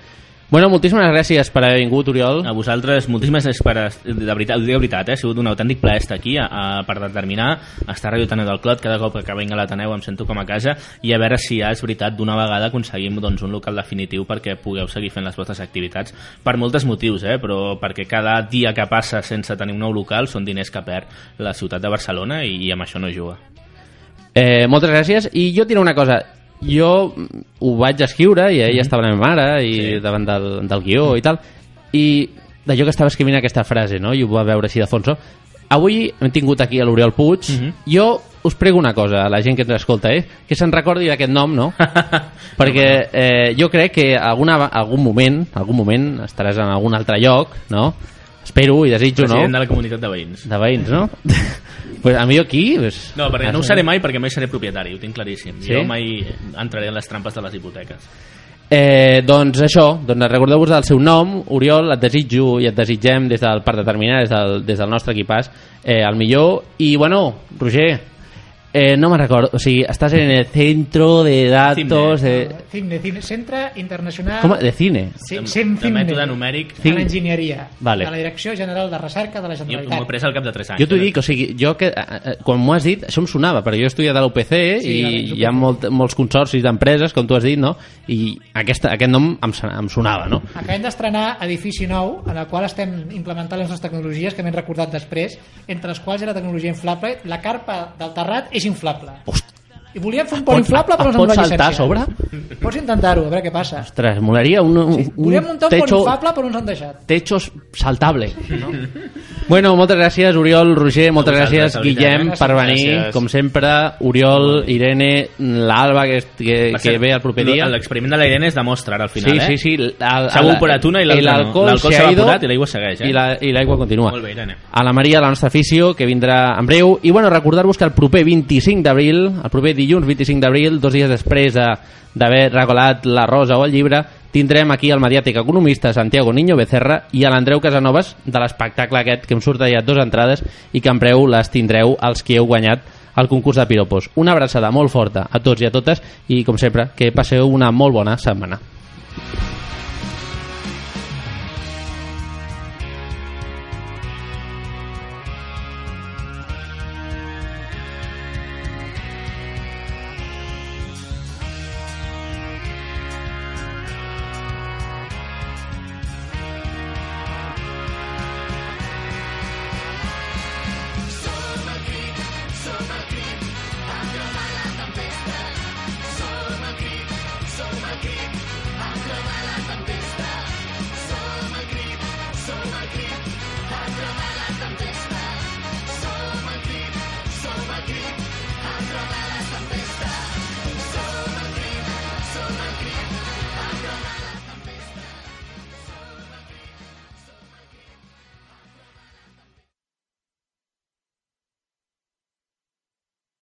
Bueno, moltíssimes gràcies per haver vingut, Oriol. A vosaltres, moltíssimes gràcies per... De veritat, ho dic de veritat, eh? ha sigut un autèntic plaer estar aquí a, a, per determinar, estar a Ràdio Taneu del Clot, cada cop que vinc a l'Ateneu em sento com a casa i a veure si ja és veritat d'una vegada aconseguim doncs, un local definitiu perquè pugueu seguir fent les vostres activitats per molts motius, eh? però perquè cada dia que passa sense tenir un nou local són diners que perd la ciutat de Barcelona i, i amb això no juga. Eh, moltes gràcies. I jo diré una cosa. Jo mm, ho vaig escriure i ella Mhm. estava la meva mare i Sí. davant del, del guió i tal. I d'allò que estava escrivint aquesta frase, no? i ho va veure així de fons. Avui hem tingut aquí a l'Oriol Puig. Mhm. Jo us prego una cosa a la gent que ens escolta, eh? que se'n recordi d'aquest nom, no? Perquè eh, jo crec que alguna, algun moment, algun moment estaràs en algun altre lloc, no? Espero i desitjo, no? President de la comunitat de veïns. De veïns, no? pues a mi aquí... Pues, No, perquè no ho seré mai perquè mai seré propietari, ho tinc claríssim. Sí? Jo mai entraré en les trampes de les hipoteques. Eh, doncs això, doncs recordeu-vos del seu nom, Oriol, et desitjo i et desitgem des del Parc Determinat, des del, des del nostre equipàs, eh, el millor. I bueno, Roger, eh, no me'n recordo, o sigui, estàs en el centro de datos de... CIMNE, CIMNE, Centre Internacional Com? De cine? Sí, De- CIM, de mètode numèric. de l'enginyeria Vale. de la Direcció General de Recerca de la Jo Generalitat. m'ho he pres al cap de 3 anys. Jo t'ho dic, o sigui, jo que, eh, eh, quan m'ho has dit, això em sonava, perquè jo he estudiat a l'UPC Sí, i a hi ha molt, molts consorcis d'empreses, com tu has dit, no? I aquesta, aquest nom em, em sonava, no? Acabem d'estrenar edifici nou en el qual estem implementant les nostres tecnologies que m'hem recordat després, entre les quals hi ha la tecnologia inflable. La carpa del terrat és inflable. I volíem fer un pont inflable però no ens va saltar a sobre? Pots intentar-ho, a veure què passa. Ostres, molaria un, un, Volíem muntar un pont techo, inflable però no ens han deixat. techo saltable. No? bueno, moltes gràcies, Oriol, Roger, moltes gràcies, Guillem, eh? per venir. Gràcies. Com sempre, Oriol, Irene, l'Alba, que, que, que ve el proper dia. L'experiment de la Irene es demostra ara al final, sí, eh? sí, sí. S'ha evaporat una i l'altra no. l'alcohol s'ha evaporat i l'aigua segueix, eh? I la- i l'aigua continua. Molt bé, Irene. A la Maria, la nostra afició, que vindrà en breu. I bueno, recordar-vos que el proper 25 d'abril, el proper dilluns 25 d'abril, dos dies després de- d'haver regalat la rosa o el llibre, tindrem aquí el mediàtic economista Santiago Niño Becerra i a l'Andreu Casanovas de l'espectacle aquest que em surt ja dos entrades i que en breu les tindreu els que heu guanyat el concurs de piropos. Una abraçada molt forta a tots i a totes i, com sempre, que passeu una molt bona setmana.